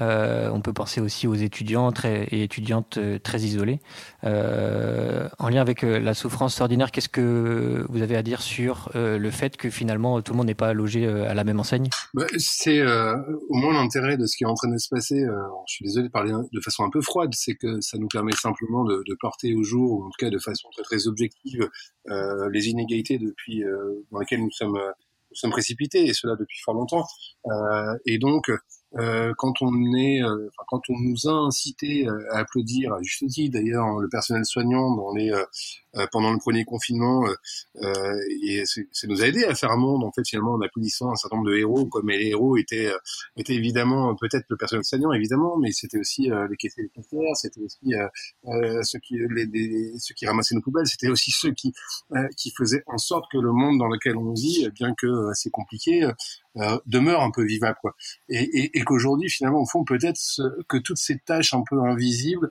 Euh, on peut penser aussi aux étudiants et étudiantes euh, très isolés. Euh, en lien avec la souffrance ordinaire, qu'est-ce que vous avez à dire sur le fait que finalement tout le monde n'est pas logé à la même enseigne? Bah, C'est au moins l'intérêt de ce qui est en train de se passer. je suis désolé de parler de façon un peu froide, c'est que ça nous permet simplement de, porter au jour, ou en tout cas de façon très, objective, les inégalités depuis dans lesquelles nous sommes précipités et cela depuis fort longtemps. et donc euh, quand on est, euh, quand on nous a incité euh, à applaudir, à juste titre d'ailleurs, le personnel soignant dans les pendant le premier confinement euh, euh, et ça nous a aidé à faire un monde en fait finalement en applaudissant un certain nombre de héros comme les héros étaient étaient évidemment peut-être le personnel soignant évidemment mais c'était aussi les caissiers les caissières c'était aussi ceux qui les, ceux qui ramassaient nos poubelles c'était aussi ceux qui qui faisaient en sorte que le monde dans lequel on vit bien que assez compliqué demeure un peu vivable quoi. Et, et, et qu'aujourd'hui finalement au fond peut-être que toutes ces tâches un peu invisibles euh,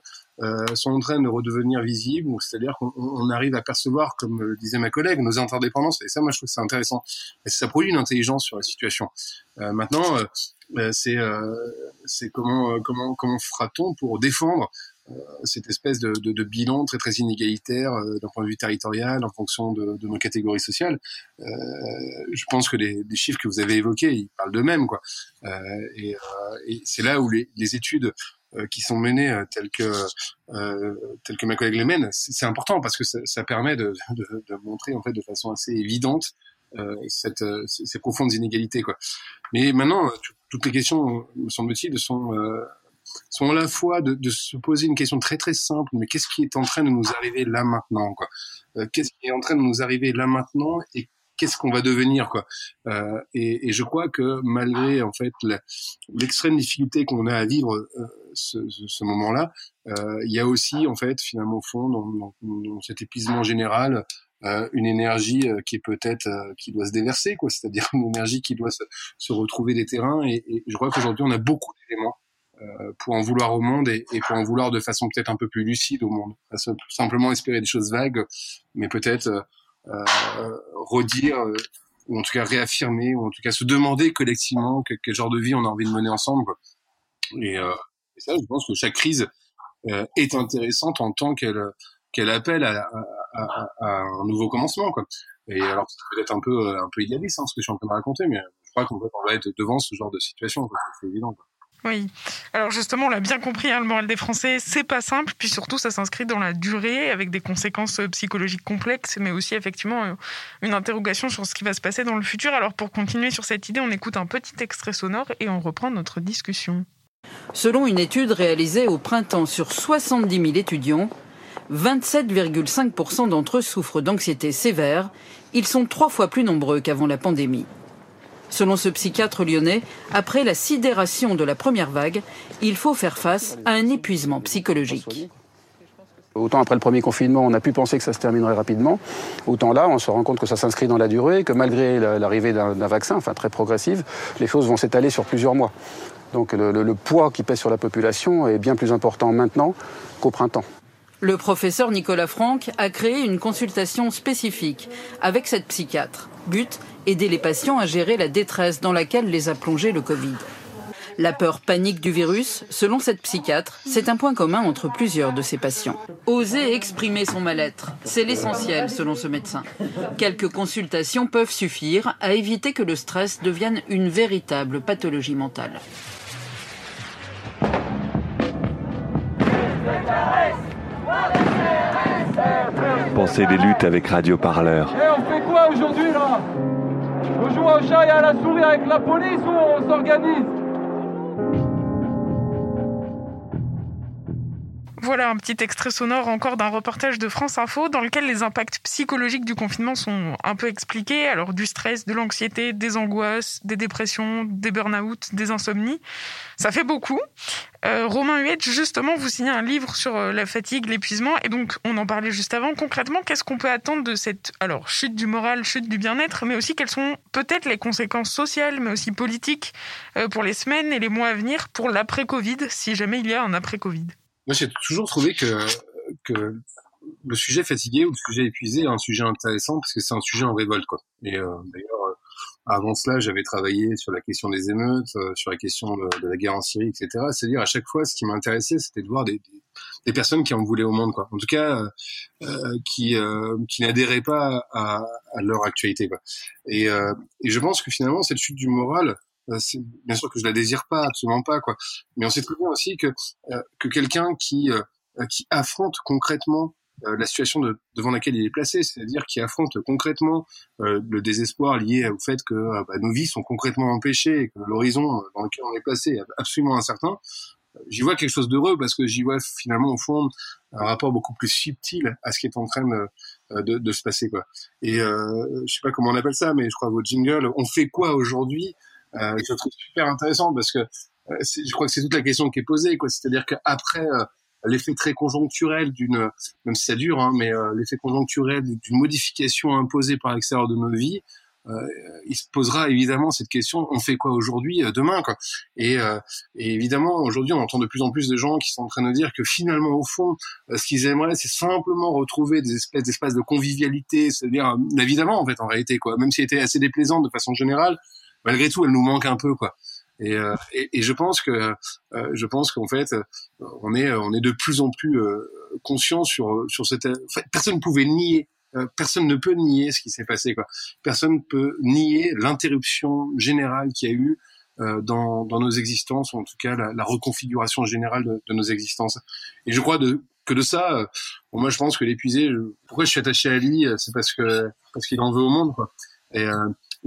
sont en train de redevenir visibles. C'est-à-dire qu'on arrive à percevoir, comme disait ma collègue, nos interdépendances. Et ça, moi, je trouve que c'est intéressant. Et ça produit une intelligence sur la situation. Euh, maintenant, euh, c'est comment comment comment fera-t-on pour défendre cette espèce de, de, de, bilan très très inégalitaire d'un point de vue territorial en fonction de, de nos catégories sociales? Euh, je pense que les, les, chiffres que vous avez évoqués, ils parlent d'eux-mêmes, quoi. Euh, et, et c'est là où les, les études euh, qui sont menées euh, telles que euh, telles que ma collègue les mène, c'est important parce que ça, permet de, de, montrer en fait de façon assez évidente euh, ces profondes inégalités quoi. Mais maintenant, toutes les questions, me semble-t-il, sont sont à la fois de, de, se poser une question très très simple, mais qu'est-ce qui est en train de nous arriver là maintenant quoi? Qu'est-ce qui est en train de nous arriver là maintenant et qu'est-ce qu'on va devenir quoi. Euh, et, et, je crois que malgré en fait l'extrême difficulté qu'on a à vivre euh, ce, ce, moment-là euh, il y a aussi en fait finalement au fond dans, dans, dans cet épuisement général euh, une énergie euh, qui est peut-être qui doit se déverser quoi. C'est-à-dire une énergie qui doit se, se retrouver des terrains. Et, et je crois qu'aujourd'hui on a beaucoup d'éléments pour en vouloir au monde et, et, pour en vouloir de façon peut-être un peu plus lucide au monde. simplement espérer des choses vagues, mais peut-être euh, redire euh, ou en tout cas réaffirmer ou en tout cas se demander collectivement quel, genre de vie on a envie de mener ensemble. Et, euh, et, ça, je pense que chaque crise est intéressante en tant qu'elle qu'elle appelle à, à, à, un nouveau commencement. Quoi. Et alors, c'est peut-être un peu un peu idéaliste hein, ce que je suis en train de raconter, mais je crois qu'on va être devant ce genre de situation. C'est évident. Quoi. Oui. Alors justement, on l'a bien compris, hein, le moral des Français, c'est pas simple. Puis surtout, ça s'inscrit dans la durée, avec des conséquences euh, psychologiques complexes, mais aussi effectivement euh, une interrogation sur ce qui va se passer dans le futur. Alors pour continuer sur cette idée, on écoute un petit extrait sonore et on reprend notre discussion. Selon une étude réalisée au printemps sur 70 000 étudiants, 27,5% d'entre eux souffrent d'anxiété sévère. Ils sont trois fois plus nombreux qu'avant la pandémie. Selon ce psychiatre lyonnais, après la sidération de la première vague, il faut faire face à un épuisement psychologique. Autant après le premier confinement, on a pu penser que ça se terminerait rapidement, autant là, on se rend compte que ça s'inscrit dans la durée, que malgré l'arrivée d'un vaccin, enfin très progressive, les choses vont s'étaler sur plusieurs mois. Donc le, le, poids qui pèse sur la population est bien plus important maintenant qu'au printemps. Le professeur Nicolas Franck a créé une consultation spécifique avec cette psychiatre. But aider les patients à gérer la détresse dans laquelle les a plongés le Covid. La peur panique du virus, selon cette psychiatre, c'est un point commun entre plusieurs de ces patients. Oser exprimer son mal-être, c'est l'essentiel selon ce médecin. Quelques consultations peuvent suffire à éviter que le stress devienne une véritable pathologie mentale. Des luttes avec Radio. Et on fait quoi aujourd'hui là? On joue au chat et à la souris avec la police ou on s'organise? Voilà un petit extrait sonore encore d'un reportage de France Info dans lequel les impacts psychologiques du confinement sont un peu expliqués. Alors du stress, de l'anxiété, des angoisses, des dépressions, des burn-out, des insomnies. Ça fait beaucoup. Euh, Romain Huette, justement, vous signez un livre sur euh, la fatigue, l'épuisement, et donc on en parlait juste avant. Concrètement, qu'est-ce qu'on peut attendre de cette alors chute du moral, chute du bien-être, mais aussi quelles sont peut-être les conséquences sociales, mais aussi politiques euh, pour les semaines et les mois à venir pour l'après-Covid, si jamais il y a un après-Covid? Moi, j'ai toujours trouvé que, que le sujet fatigué ou le sujet épuisé est un sujet intéressant parce que c'est un sujet en révolte, quoi. Et euh, d'ailleurs, euh, avant cela, j'avais travaillé sur la question des émeutes, euh, sur la question de, la guerre en Syrie, etc. C'est-à-dire, à chaque fois, ce qui m'intéressait, c'était de voir des, des, personnes qui en voulaient au monde, quoi. En tout cas, euh, qui, qui n'adhéraient pas à, à, leur actualité, quoi. Et, et je pense que finalement, cette chute du moral, euh, bien sûr que je la désire pas, absolument pas, quoi. Mais on sait très bien aussi que euh, que quelqu'un qui euh, qui affronte concrètement la situation de, devant laquelle il est placé, c'est-à-dire qui affronte concrètement le désespoir lié au fait que bah, nos vies sont concrètement empêchées et que l'horizon dans lequel on est placé est absolument incertain. J'y vois quelque chose d'heureux parce que j'y vois finalement au fond un rapport beaucoup plus subtil à ce qui est en train de, de, de se passer quoi. Et euh, je sais pas comment on appelle ça, mais je crois votre jingle, on fait quoi aujourd'hui euh, je trouve super intéressant parce que euh, je crois que c'est toute la question qui est posée, quoi. C'est-à-dire qu'après euh, l'effet très conjoncturel d'une, même si ça dure, hein, mais l'effet conjoncturel d'une modification imposée par l'extérieur de nos vies, euh, il se posera évidemment cette question on fait quoi aujourd'hui demain quoi et, euh, et évidemment aujourd'hui on entend de plus en plus de gens qui sont en train de dire que finalement au fond ce qu'ils aimeraient c'est simplement retrouver des espèces d'espaces de convivialité c'est-à-dire évidemment en fait en réalité quoi même si elle était assez déplaisante de façon générale malgré tout, elle nous manque un peu, quoi. Et, euh, et, et, je pense que euh, je pense qu'en fait on est on est de plus en plus euh, conscient sur sur cette personne ne pouvait nier personne ne peut nier ce qui s'est passé quoi. Personne ne peut nier l'interruption générale qu'il y a eu dans, dans nos existences ou en tout cas la, la reconfiguration générale de, de, nos existences. Et je crois de, que de ça moi je pense que l'épuisé pourquoi je suis attaché à lui c'est parce que parce qu'il en veut au monde quoi. Et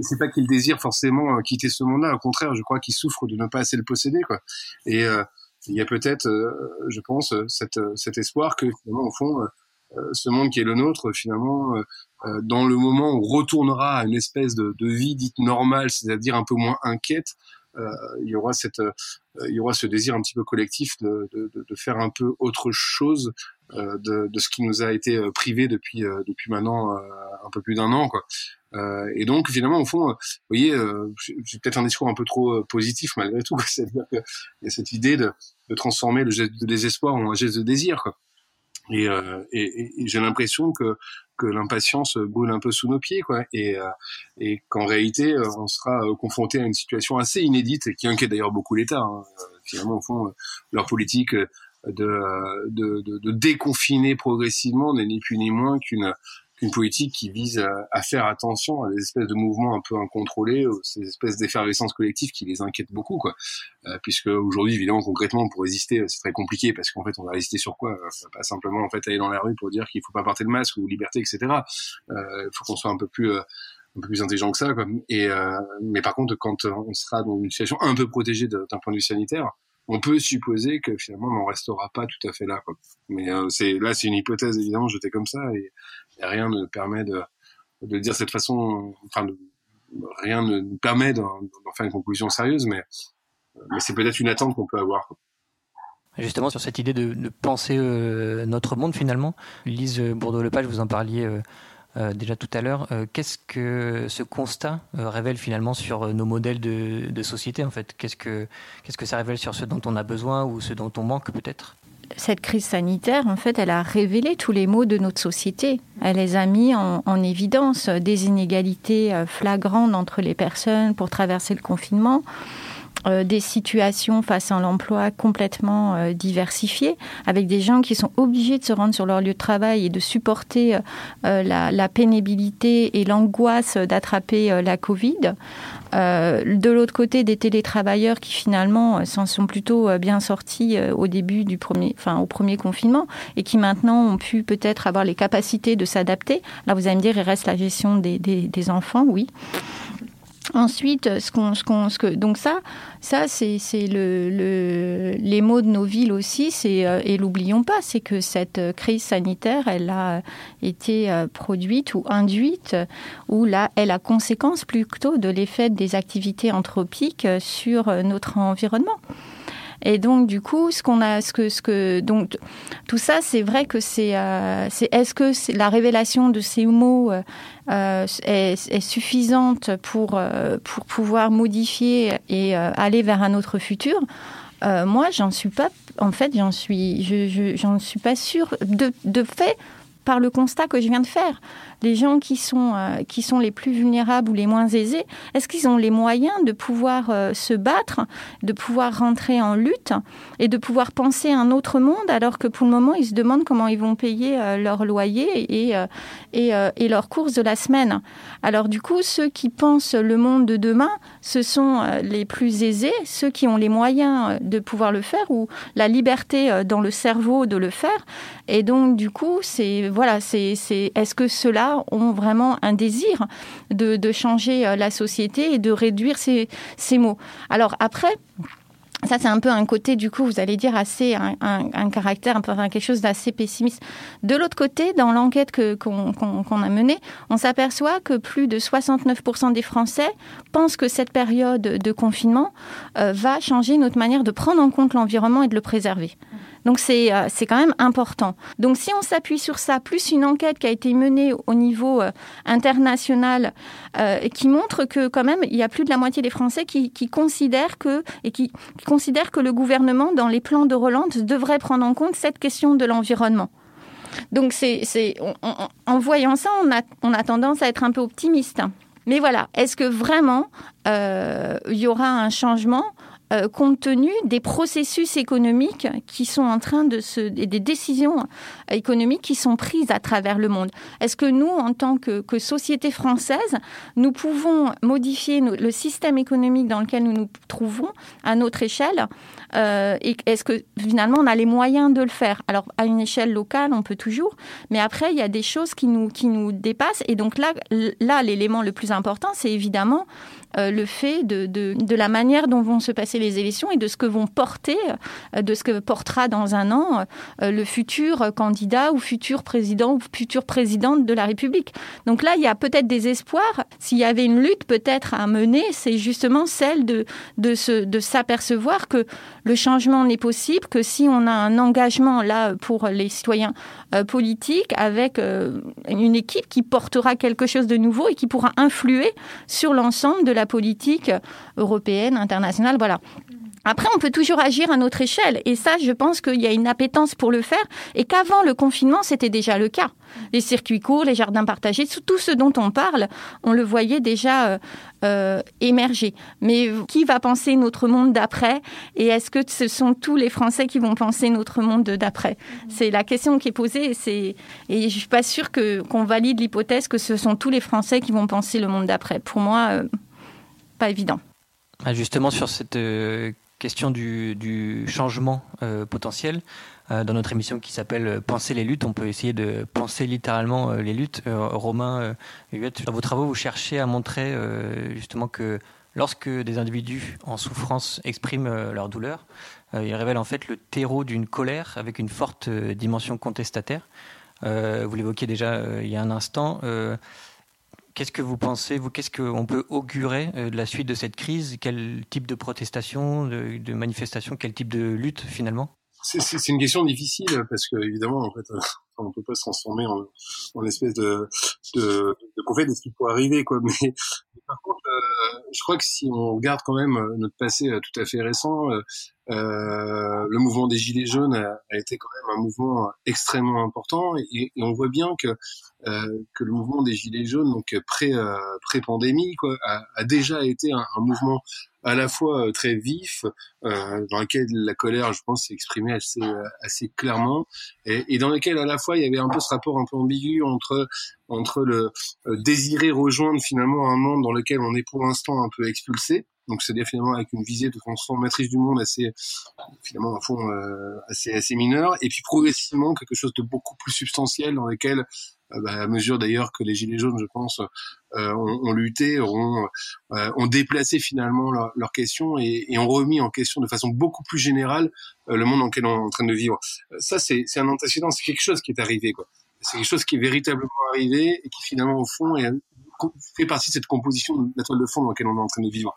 et c'est pas qu'il désire forcément euh, quitter ce monde-là. Au contraire, je crois qu'il souffre de ne pas assez le posséder, quoi. Et euh, il y a peut-être, euh, je pense, cette, cet espoir que finalement, au fond, ce monde qui est le nôtre, finalement, dans le moment où on retournera à une espèce de, vie dite normale, c'est-à-dire un peu moins inquiète, il y aura cette, il y aura ce désir un petit peu collectif de, de, faire un peu autre chose de, de, ce qui nous a été euh, privé depuis euh, depuis maintenant un peu plus d'un an quoi. et donc finalement au fond, vous voyez, j'ai peut-être un discours un peu trop positif malgré tout. C'est-à-dire qu'il y a cette idée de, de transformer le geste de désespoir en un geste de désir quoi. Et, et, et j'ai l'impression que que l'impatience brûle un peu sous nos pieds, quoi, et, et qu'en réalité, on sera confronté à une situation assez inédite qui inquiète d'ailleurs beaucoup l'État. Hein. Finalement, au fond, leur politique de, de, de, de déconfiner progressivement n'est ni plus ni moins qu'une politique qui vise à, faire attention à des espèces de mouvements un peu incontrôlés, ces espèces d'effervescence collective qui les inquiètent beaucoup, quoi. Euh, puisque aujourd'hui, évidemment, concrètement, pour résister, c'est très compliqué parce qu'en fait, on va résister sur quoi? Pas simplement en fait aller dans la rue pour dire qu'il faut pas porter le masque ou liberté, etc. Il euh, faut qu'on soit un peu plus euh, un peu plus intelligent que ça, quoi. Et euh, mais par contre, quand on sera dans une situation un peu protégée d'un point de vue sanitaire, on peut supposer que finalement on n'en restera pas tout à fait là. Mais euh, c'est là c'est une hypothèse évidemment jetée comme ça et, rien ne permet de, dire cette façon. Enfin, rien ne nous permet d'en faire une conclusion sérieuse, mais, mais c'est peut-être une attente qu'on peut avoir. Justement, sur cette idée de, penser euh, notre monde finalement, Lise Bourdeau-Lepage, vous en parliez euh, euh, déjà tout à l'heure. Euh, qu'est-ce que ce constat euh, révèle finalement sur nos modèles de, société en fait? Qu'est-ce que, ça révèle sur ce dont on a besoin ou ce dont on manque peut-être? Cette crise sanitaire, en fait, elle a révélé tous les maux de notre société. Elle les a mis en évidence des inégalités flagrantes entre les personnes pour traverser le confinement, euh, des situations face à l'emploi complètement euh, diversifiées, avec des gens qui sont obligés de se rendre sur leur lieu de travail et de supporter euh, la, pénibilité et l'angoisse d'attraper la Covid. de l'autre côté, des télétravailleurs qui finalement s'en sont plutôt bien sortis au début du premier, enfin au premier confinement, et qui maintenant ont pu peut-être avoir les capacités de s'adapter. Là, vous allez me dire, il reste la gestion des, des enfants, oui. Ensuite, ce qu'on, ce qu'on, ce que, donc ça, ça c'est, c'est le, le, les mots de nos villes aussi. C'est euh, et l'oublions pas, c'est que cette euh, crise sanitaire, elle a été euh, produite ou induite, ou là, elle a conséquence plutôt de l'effet des activités anthropiques sur notre environnement. Et donc, du coup, ce qu'on a, ce que, ce que, donc, tout ça, c'est vrai que c'est, euh, c'est, est-ce que c'est, la révélation de ces mots euh, euh est, suffisante pour, pour pouvoir modifier et aller vers un autre futur? Moi, j'en suis pas. En fait, j'en suis, je, je, j'en suis pas sûre. De, de fait, par le constat que je viens de faire les gens qui sont, euh, qui sont les plus vulnérables ou les moins aisés, est-ce qu'ils ont les moyens de pouvoir euh, se battre, de pouvoir rentrer en lutte et de pouvoir penser un autre monde alors que pour le moment, ils se demandent comment ils vont payer euh, leur loyer et, et, et leurs courses de la semaine. Alors du coup, ceux qui pensent le monde de demain, ce sont les plus aisés, ceux qui ont les moyens de pouvoir le faire ou la liberté dans le cerveau de le faire. Et donc du coup, c'est voilà, c'est est-ce que cela ont vraiment un désir de, changer euh, la société et de réduire ces, ces mots. Alors après, ça, c'est un peu un côté, du coup, vous allez dire, assez, un, caractère, un peu, quelque chose d'assez pessimiste. De l'autre côté, dans l'enquête qu'on a menée, on s'aperçoit que plus de 69% des Français pensent que cette période de confinement euh, va changer notre manière de prendre en compte l'environnement et de le préserver. Donc euh, c'est quand même important. Donc si on s'appuie sur ça, plus une enquête qui a été menée au niveau euh, international, euh, qui montre que quand même il y a plus de la moitié des Français qui, considèrent que et qui, considèrent que le gouvernement dans les plans de relance devrait prendre en compte cette question de l'environnement. Donc c'est en voyant ça, on a, on a tendance à être un peu optimiste. Mais voilà, est-ce que vraiment il y aura un changement? Euh, compte tenu des processus économiques qui sont en train de se, et des décisions économiques qui sont prises à travers le monde. Est-ce que nous, en tant que, société française, nous pouvons modifier le système économique dans lequel nous nous trouvons à notre échelle euh, et est-ce que finalement on a les moyens de le faire? Alors à une échelle locale, on peut toujours, mais après il y a des choses qui nous qui nous dépassent et donc là là l'élément le plus important, c'est évidemment euh, le fait de, de, de, la manière dont vont se passer les élections et de ce que vont porter, euh, de ce que portera dans un an euh, le futur candidat ou futur président ou future présidente de la République. Donc là, il y a peut-être des espoirs. S'il y avait une lutte peut-être à mener, c'est justement celle de, de, se, de s'apercevoir que le changement n'est possible que si on a un engagement là pour les citoyens politiques avec une équipe qui portera quelque chose de nouveau et qui pourra influer sur l'ensemble de la politique européenne, internationale. Voilà. Après, on peut toujours agir à notre échelle. Et ça, je pense qu'il y a une appétence pour le faire et qu'avant le confinement, c'était déjà le cas. Les circuits courts, les jardins partagés, tout ce dont on parle, on le voyait déjà euh, euh, émerger. Mais qui va penser notre monde d'après? Et est-ce que ce sont tous les Français qui vont penser notre monde d'après? C'est la question qui est posée. Et, et je ne suis pas sûre qu'on valide l'hypothèse que ce sont tous les Français qui vont penser le monde d'après. Pour moi... Euh, Ah, justement, sur cette euh, question du, changement euh, potentiel, euh, dans notre émission qui s'appelle Penser les luttes, on peut essayer de penser littéralement les luttes. Romain dans vos travaux, vous cherchez à montrer justement que lorsque des individus en souffrance expriment leur douleur, ils révèlent en fait le terreau d'une colère avec une forte dimension contestataire. vous l'évoquiez déjà il y a un instant. Qu'est-ce que vous pensez, vous, qu'est-ce qu'on peut augurer euh, de la suite de cette crise? Quel type de protestation, de, manifestation, quel type de lutte finalement? C'est une question difficile parce que évidemment en fait on peut pas se transformer en, espèce de de, de prophète. De ce qui pourrait arriver quoi? Mais, par contre euh, je crois que si on regarde quand même notre passé euh, tout à fait récent euh, le mouvement des gilets jaunes a, été quand même un mouvement extrêmement important et, on voit bien que que le mouvement des gilets jaunes donc pré pré pandémie quoi a, déjà été un mouvement à la fois euh, très vif, euh, dans lequel la colère, je pense, s'est exprimée assez, euh, assez clairement, et, et, dans lequel à la fois il y avait un peu ce rapport un peu ambigu entre entre le désirer rejoindre finalement un monde dans lequel on est pour l'instant un peu expulsé, donc c'est-à-dire finalement avec une visée de transformatrice du monde assez finalement un fond assez assez mineur, et puis progressivement quelque chose de beaucoup plus substantiel dans lequel euh, bah, à mesure d'ailleurs que les gilets jaunes, je pense, euh, ont, ont, lutté, ont, euh, ont déplacé finalement leurs leur questions et, et, ont remis en question de façon beaucoup plus générale le monde dans lequel on est en train de vivre. Ça, c'est un antécédent, c'est quelque chose qui est arrivé. quoi. C'est quelque chose qui est véritablement arrivé et qui finalement au fond est fait partie de cette composition de la toile de fond dans laquelle on est en train de vivre.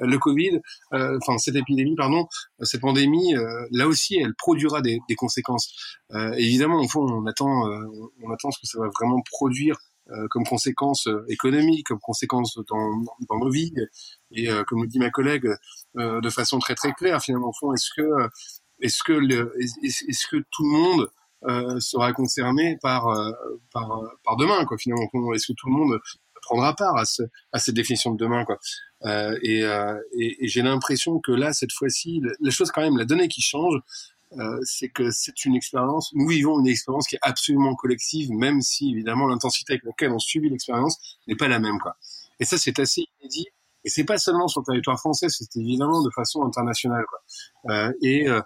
Euh, le Covid, euh, enfin cette épidémie, pardon, euh, cette pandémie, là aussi, elle produira des, des conséquences. évidemment, au fond, on attend, on attend ce que ça va vraiment produire comme conséquence économique, comme conséquence dans, dans nos vies. Et comme le dit ma collègue, de façon très très claire, finalement, au fond, est-ce que est-ce que est-ce que tout le monde euh, sera concerné par par par demain quoi finalement est-ce que tout le monde prendra part à, ce, à cette définition de demain. Quoi. Euh, et, euh, et, et j'ai l'impression que là, cette fois-ci, la chose quand même, la donnée qui change, euh, c'est que c'est une expérience, nous vivons une expérience qui est absolument collective, même si évidemment l'intensité avec laquelle on subit l'expérience n'est pas la même. Quoi. Et ça, c'est assez inédit. Et c'est pas seulement sur le territoire français, c'est évidemment de façon internationale. Quoi. Euh, et, euh,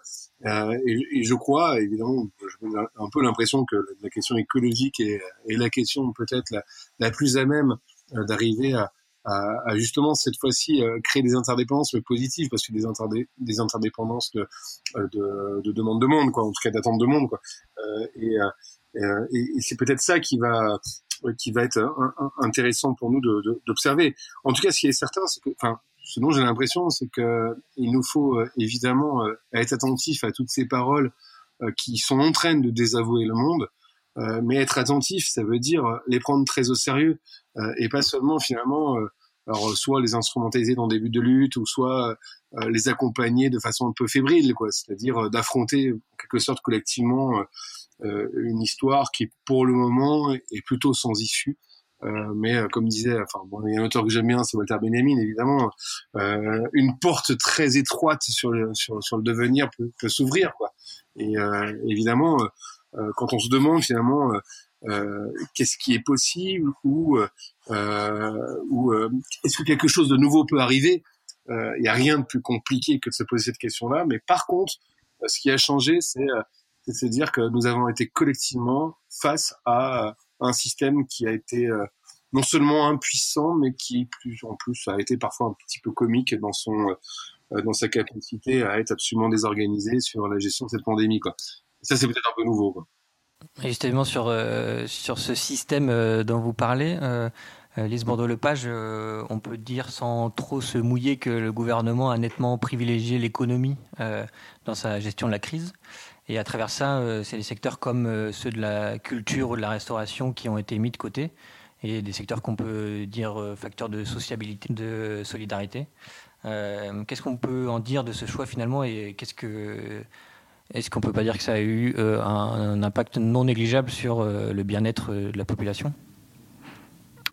et, et, je crois, évidemment, j'ai un peu l'impression que la question écologique est, est la question peut-être la, plus à même d'arriver à, à, à, justement cette fois-ci euh, créer des interdépendances positives, parce que des, interdé des interdépendances de, de, de, demande de monde, quoi, en tout cas d'attente de monde. Quoi. et, et c'est peut-être ça qui va qui va être intéressant pour nous d'observer. En tout cas, ce qui est certain, c'est que, enfin, ce dont j'ai l'impression, c'est que il nous faut euh, évidemment euh, être attentif à toutes ces paroles euh, qui sont en train de désavouer le monde. Mais être attentif, ça veut dire les prendre très au sérieux et pas seulement finalement, alors soit les instrumentaliser dans des buts de lutte ou soit les accompagner de façon un peu fébrile, quoi. C'est-à-dire d'affronter en quelque sorte collectivement euh, une histoire qui, pour le moment, est plutôt sans issue. Euh, mais euh, comme disait, enfin bon, il y a un auteur que j'aime bien, c'est Walter Benjamin, évidemment. Euh, une porte très étroite sur le sur le devenir peut, peut s'ouvrir, quoi. Et évidemment, quand on se demande finalement qu'est-ce qui est possible ou ou est-ce que quelque chose de nouveau peut arriver, il n'y a rien de plus compliqué que de se poser cette question-là. Mais par contre, ce qui a changé, c'est de se dire que nous avons été collectivement face à un système qui a été non seulement impuissant, mais qui plus en plus a été parfois un petit peu comique dans son dans sa capacité à être absolument désorganisé sur la gestion de cette pandémie. Quoi. Ça, c'est peut-être un peu nouveau. Justement, sur, euh, sur ce système euh, dont vous parlez, euh, Lise Bordeaux-Lepage, euh, on peut dire sans trop se mouiller que le gouvernement a nettement privilégié l'économie dans sa gestion de la crise. Et à travers ça, c'est des secteurs comme ceux de la culture ou de la restauration qui ont été mis de côté, et des secteurs qu'on peut dire facteurs de sociabilité, de solidarité. Qu'est-ce qu'on peut en dire de ce choix finalement, et qu'est-ce que est-ce qu'on peut pas dire que ça a eu euh, un, impact non négligeable sur euh, le bien-être euh, de la population?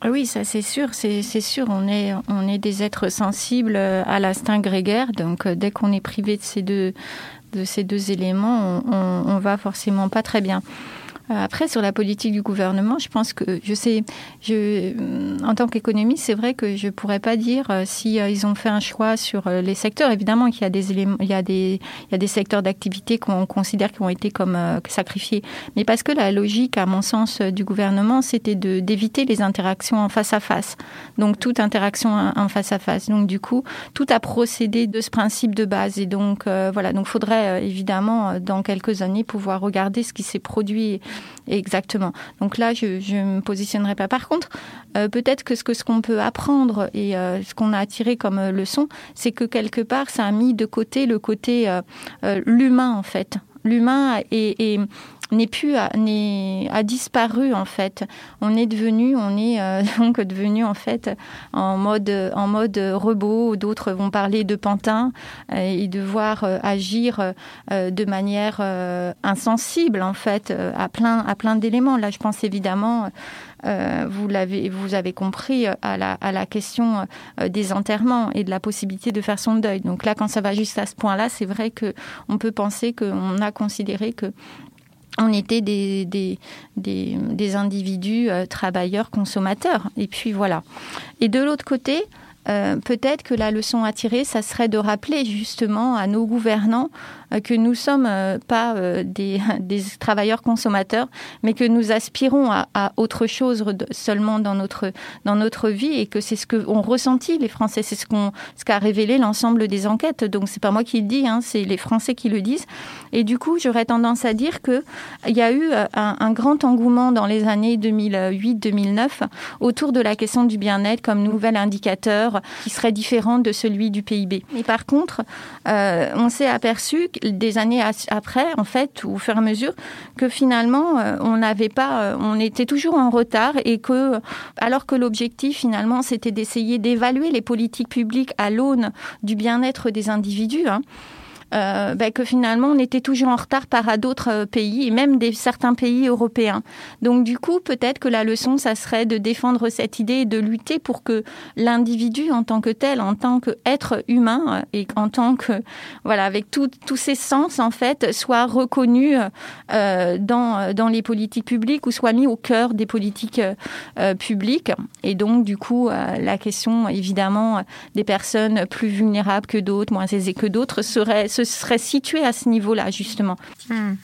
Oui, ça c'est sûr, c'est sûr. On est, des êtres sensibles à l'instinct grégaire, donc dès qu'on est privé de ces deux, éléments, on, on, on va forcément pas très bien. Euh, après, sur la politique du gouvernement, je pense que je sais, je, euh, en tant qu'économiste, c'est vrai que je pourrais pas dire euh, si ils ont fait un choix sur les secteurs. Évidemment qu'il y a des éléments, il y a des, il y a des secteurs d'activité qu'on considère qui ont été comme sacrifiés, mais parce que la logique, à mon sens, du gouvernement, c'était de d'éviter les interactions en face à face. Donc toute interaction en face à face. Donc du coup, tout a procédé de ce principe de base. Et donc voilà, donc faudrait évidemment dans quelques années pouvoir regarder ce qui s'est produit Exactement. Donc là, je ne me positionnerai pas. Par contre, euh, peut-être que ce que ce qu'on peut apprendre et euh, ce qu'on a attiré comme euh, leçon, c'est que quelque part, ça a mis de côté le côté l'humain en fait. L'humain est, n'est plus n'est a disparu en fait. On est devenu, on est donc devenu en fait en mode en mode robot. D'autres vont parler de pantin et devoir agir de manière insensible en fait à plein à plein d'éléments. Là, je pense évidemment. vous l'avez, vous avez compris à la, à la question des enterrements et de la possibilité de faire son deuil. Donc là, quand ça va juste à ce point-là, c'est vrai que on peut penser qu'on a considéré que on était des, des, des, individus euh, travailleurs, consommateurs. Et puis voilà. Et de l'autre côté, euh, peut-être que la leçon à tirer, ça serait de rappeler justement à nos gouvernants que nous sommes euh, pas des, des, travailleurs consommateurs, mais que nous aspirons à, à autre chose seulement dans notre dans notre vie et que c'est ce que ont ressenti les Français, c'est ce qu'on ce qu'a révélé l'ensemble des enquêtes. Donc c'est pas moi qui le dis, hein, c'est les Français qui le disent. Et du coup, j'aurais tendance à dire que il y a eu un, un grand engouement dans les années 2008-2009 autour de la question du bien-être comme nouvel indicateur qui serait différent de celui du PIB. Mais par contre, euh, on s'est aperçu des années après, en fait, au fur et à mesure, que finalement, euh, on n'avait pas, euh, on était toujours en retard et que, alors que l'objectif finalement, c'était d'essayer d'évaluer les politiques publiques à l'aune du bien-être des individus. Hein, euh, ben, que finalement on était toujours en retard par à d'autres euh, pays et même des certains pays européens. Donc du coup, peut-être que la leçon, ça serait de défendre cette idée et de lutter pour que l'individu en tant que tel, en tant qu'être humain euh, et en tant que voilà, avec tous ses sens en fait, soit reconnu euh, dans dans les politiques publiques ou soit mis au cœur des politiques publiques. Et donc du coup, la question évidemment des personnes plus vulnérables que d'autres, moins aisées que d'autres, serait se serait situé à ce niveau-là, justement. Hmm.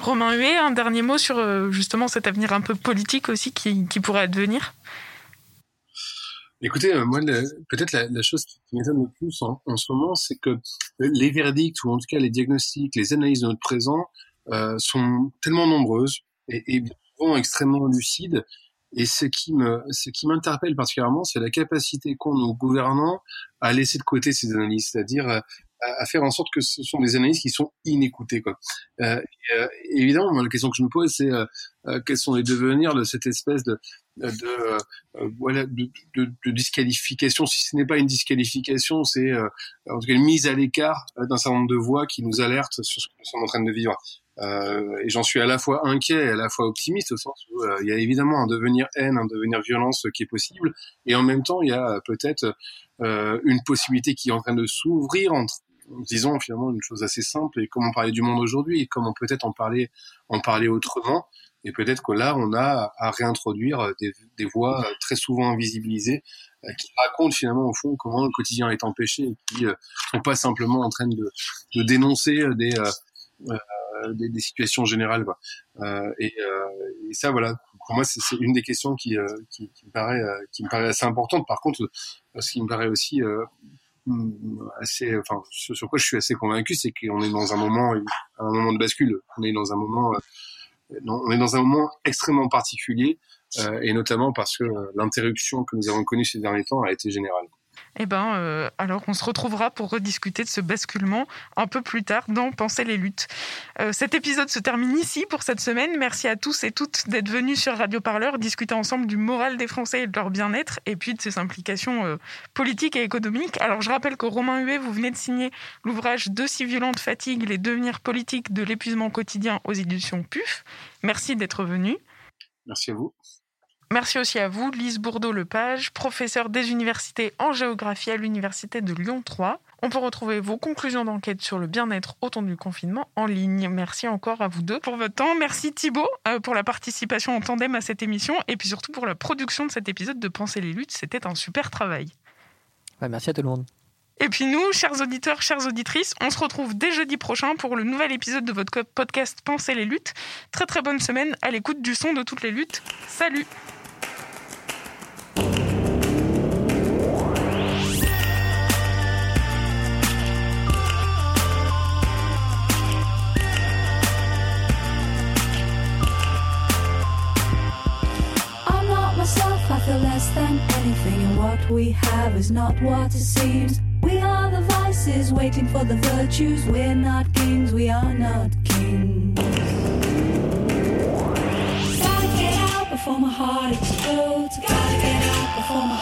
Romain Huet, un dernier mot sur euh, justement cet avenir un peu politique aussi qui, pourrait advenir? Écoutez, euh, moi, peut-être la, chose qui m'étonne le plus en, ce moment, c'est que les verdicts, ou en tout cas les diagnostics, les analyses de notre présent, euh, sont tellement nombreuses et, et souvent extrêmement lucides. Et ce qui me, ce qui m'interpelle particulièrement, c'est la capacité qu'ont nos gouvernants à laisser de côté ces analyses, c'est-à-dire à, faire en sorte que ce sont des analyses qui sont inécoutées. Quoi. Euh, euh, évidemment, la question que je me pose, c'est euh, euh, quels sont les devenirs de cette espèce de, de, voilà, de, de, de, disqualification. Si ce n'est pas une disqualification, c'est en tout cas une mise à l'écart d'un certain nombre de voix qui nous alertent sur ce que nous sommes en train de vivre. Euh, et j'en suis à la fois inquiet et à la fois optimiste au sens où il y a évidemment un devenir haine, un devenir violence qui est possible, et en même temps il y a peut-être euh, une possibilité qui est en train de s'ouvrir entre en disant finalement une chose assez simple et comment parler du monde aujourd'hui et comment peut-être en parler en parler autrement et peut-être que là on a à réintroduire des, des voix très souvent invisibilisées euh, qui racontent finalement au fond comment le quotidien est empêché et qui euh, sont pas simplement en train de, de dénoncer des, euh, des, des situations générales quoi. Et, et, ça voilà pour moi c'est une des questions qui, qui, qui, me paraît qui me paraît assez importante par contre ce qui me paraît aussi assez, enfin, sur, quoi je suis assez convaincu, c'est qu'on est dans un moment, un moment de bascule. On est dans un moment, euh, on est dans un moment extrêmement particulier, euh, et notamment parce que euh, l'interruption que nous avons connue ces derniers temps a été générale. Eh ben, euh, alors on se retrouvera pour rediscuter de ce basculement un peu plus tard dans Penser les luttes. Euh, cet épisode se termine ici pour cette semaine. Merci à tous et toutes d'être venus sur Radio Parleur discuter ensemble du moral des Français et de leur bien-être et puis de ses implications euh, politiques et économiques. Alors je rappelle que Romain Huet, vous venez de signer l'ouvrage De si violente fatigue, les devenirs politiques de l'épuisement quotidien aux éditions PUF. Merci d'être venu. Merci à vous. Merci aussi à vous, Lise Bourdeau-Lepage, professeure des universités en géographie à l'Université de Lyon 3. On peut retrouver vos conclusions d'enquête sur le bien-être au temps du confinement en ligne. Merci encore à vous deux pour votre temps. Merci Thibault euh, pour la participation en tandem à cette émission et puis surtout pour la production de cet épisode de Penser les luttes. C'était un super travail. merci à tout le monde. Et puis nous, chers auditeurs, chères auditrices, on se retrouve dès jeudi prochain pour le nouvel épisode de votre podcast Penser les luttes. Très très bonne semaine à l'écoute du son de toutes les luttes. Salut we have is not what it seems. We are the vices waiting for the virtues. We're not kings, we are not kings. Gotta get out before my heart explodes. Gotta get out before my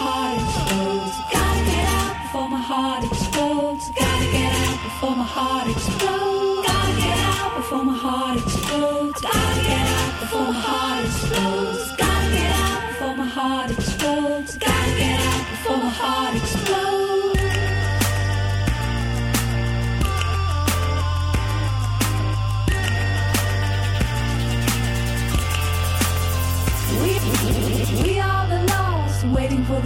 heart explodes. Gotta get out before my heart explodes. Gotta get out before my heart explodes. Gotta get out before my heart explodes. Gotta get out before my heart explodes. Gotta get out before my heart explodes.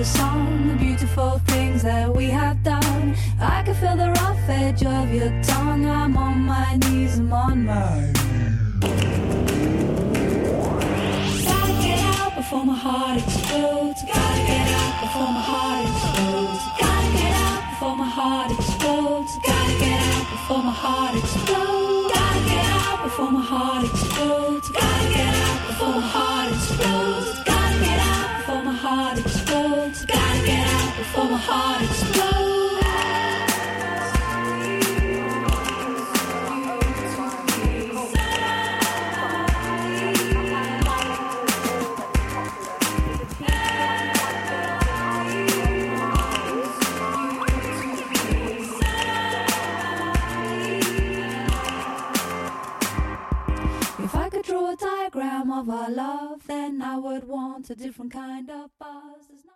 The song, the beautiful things that we have done. I can feel the rough edge of your tongue. I'm on my knees, I'm on my Gotta get out before my heart explodes. Gotta get out before my heart explodes. Gotta get out before my heart explodes. Gotta get out before my heart explodes. Gotta get out before my heart explodes. Gotta get out before my heart explodes. Gotta get out before my heart explodes. Gotta get out before my heart explodes. If I could draw a diagram of our love, then I would want a different kind of buzz.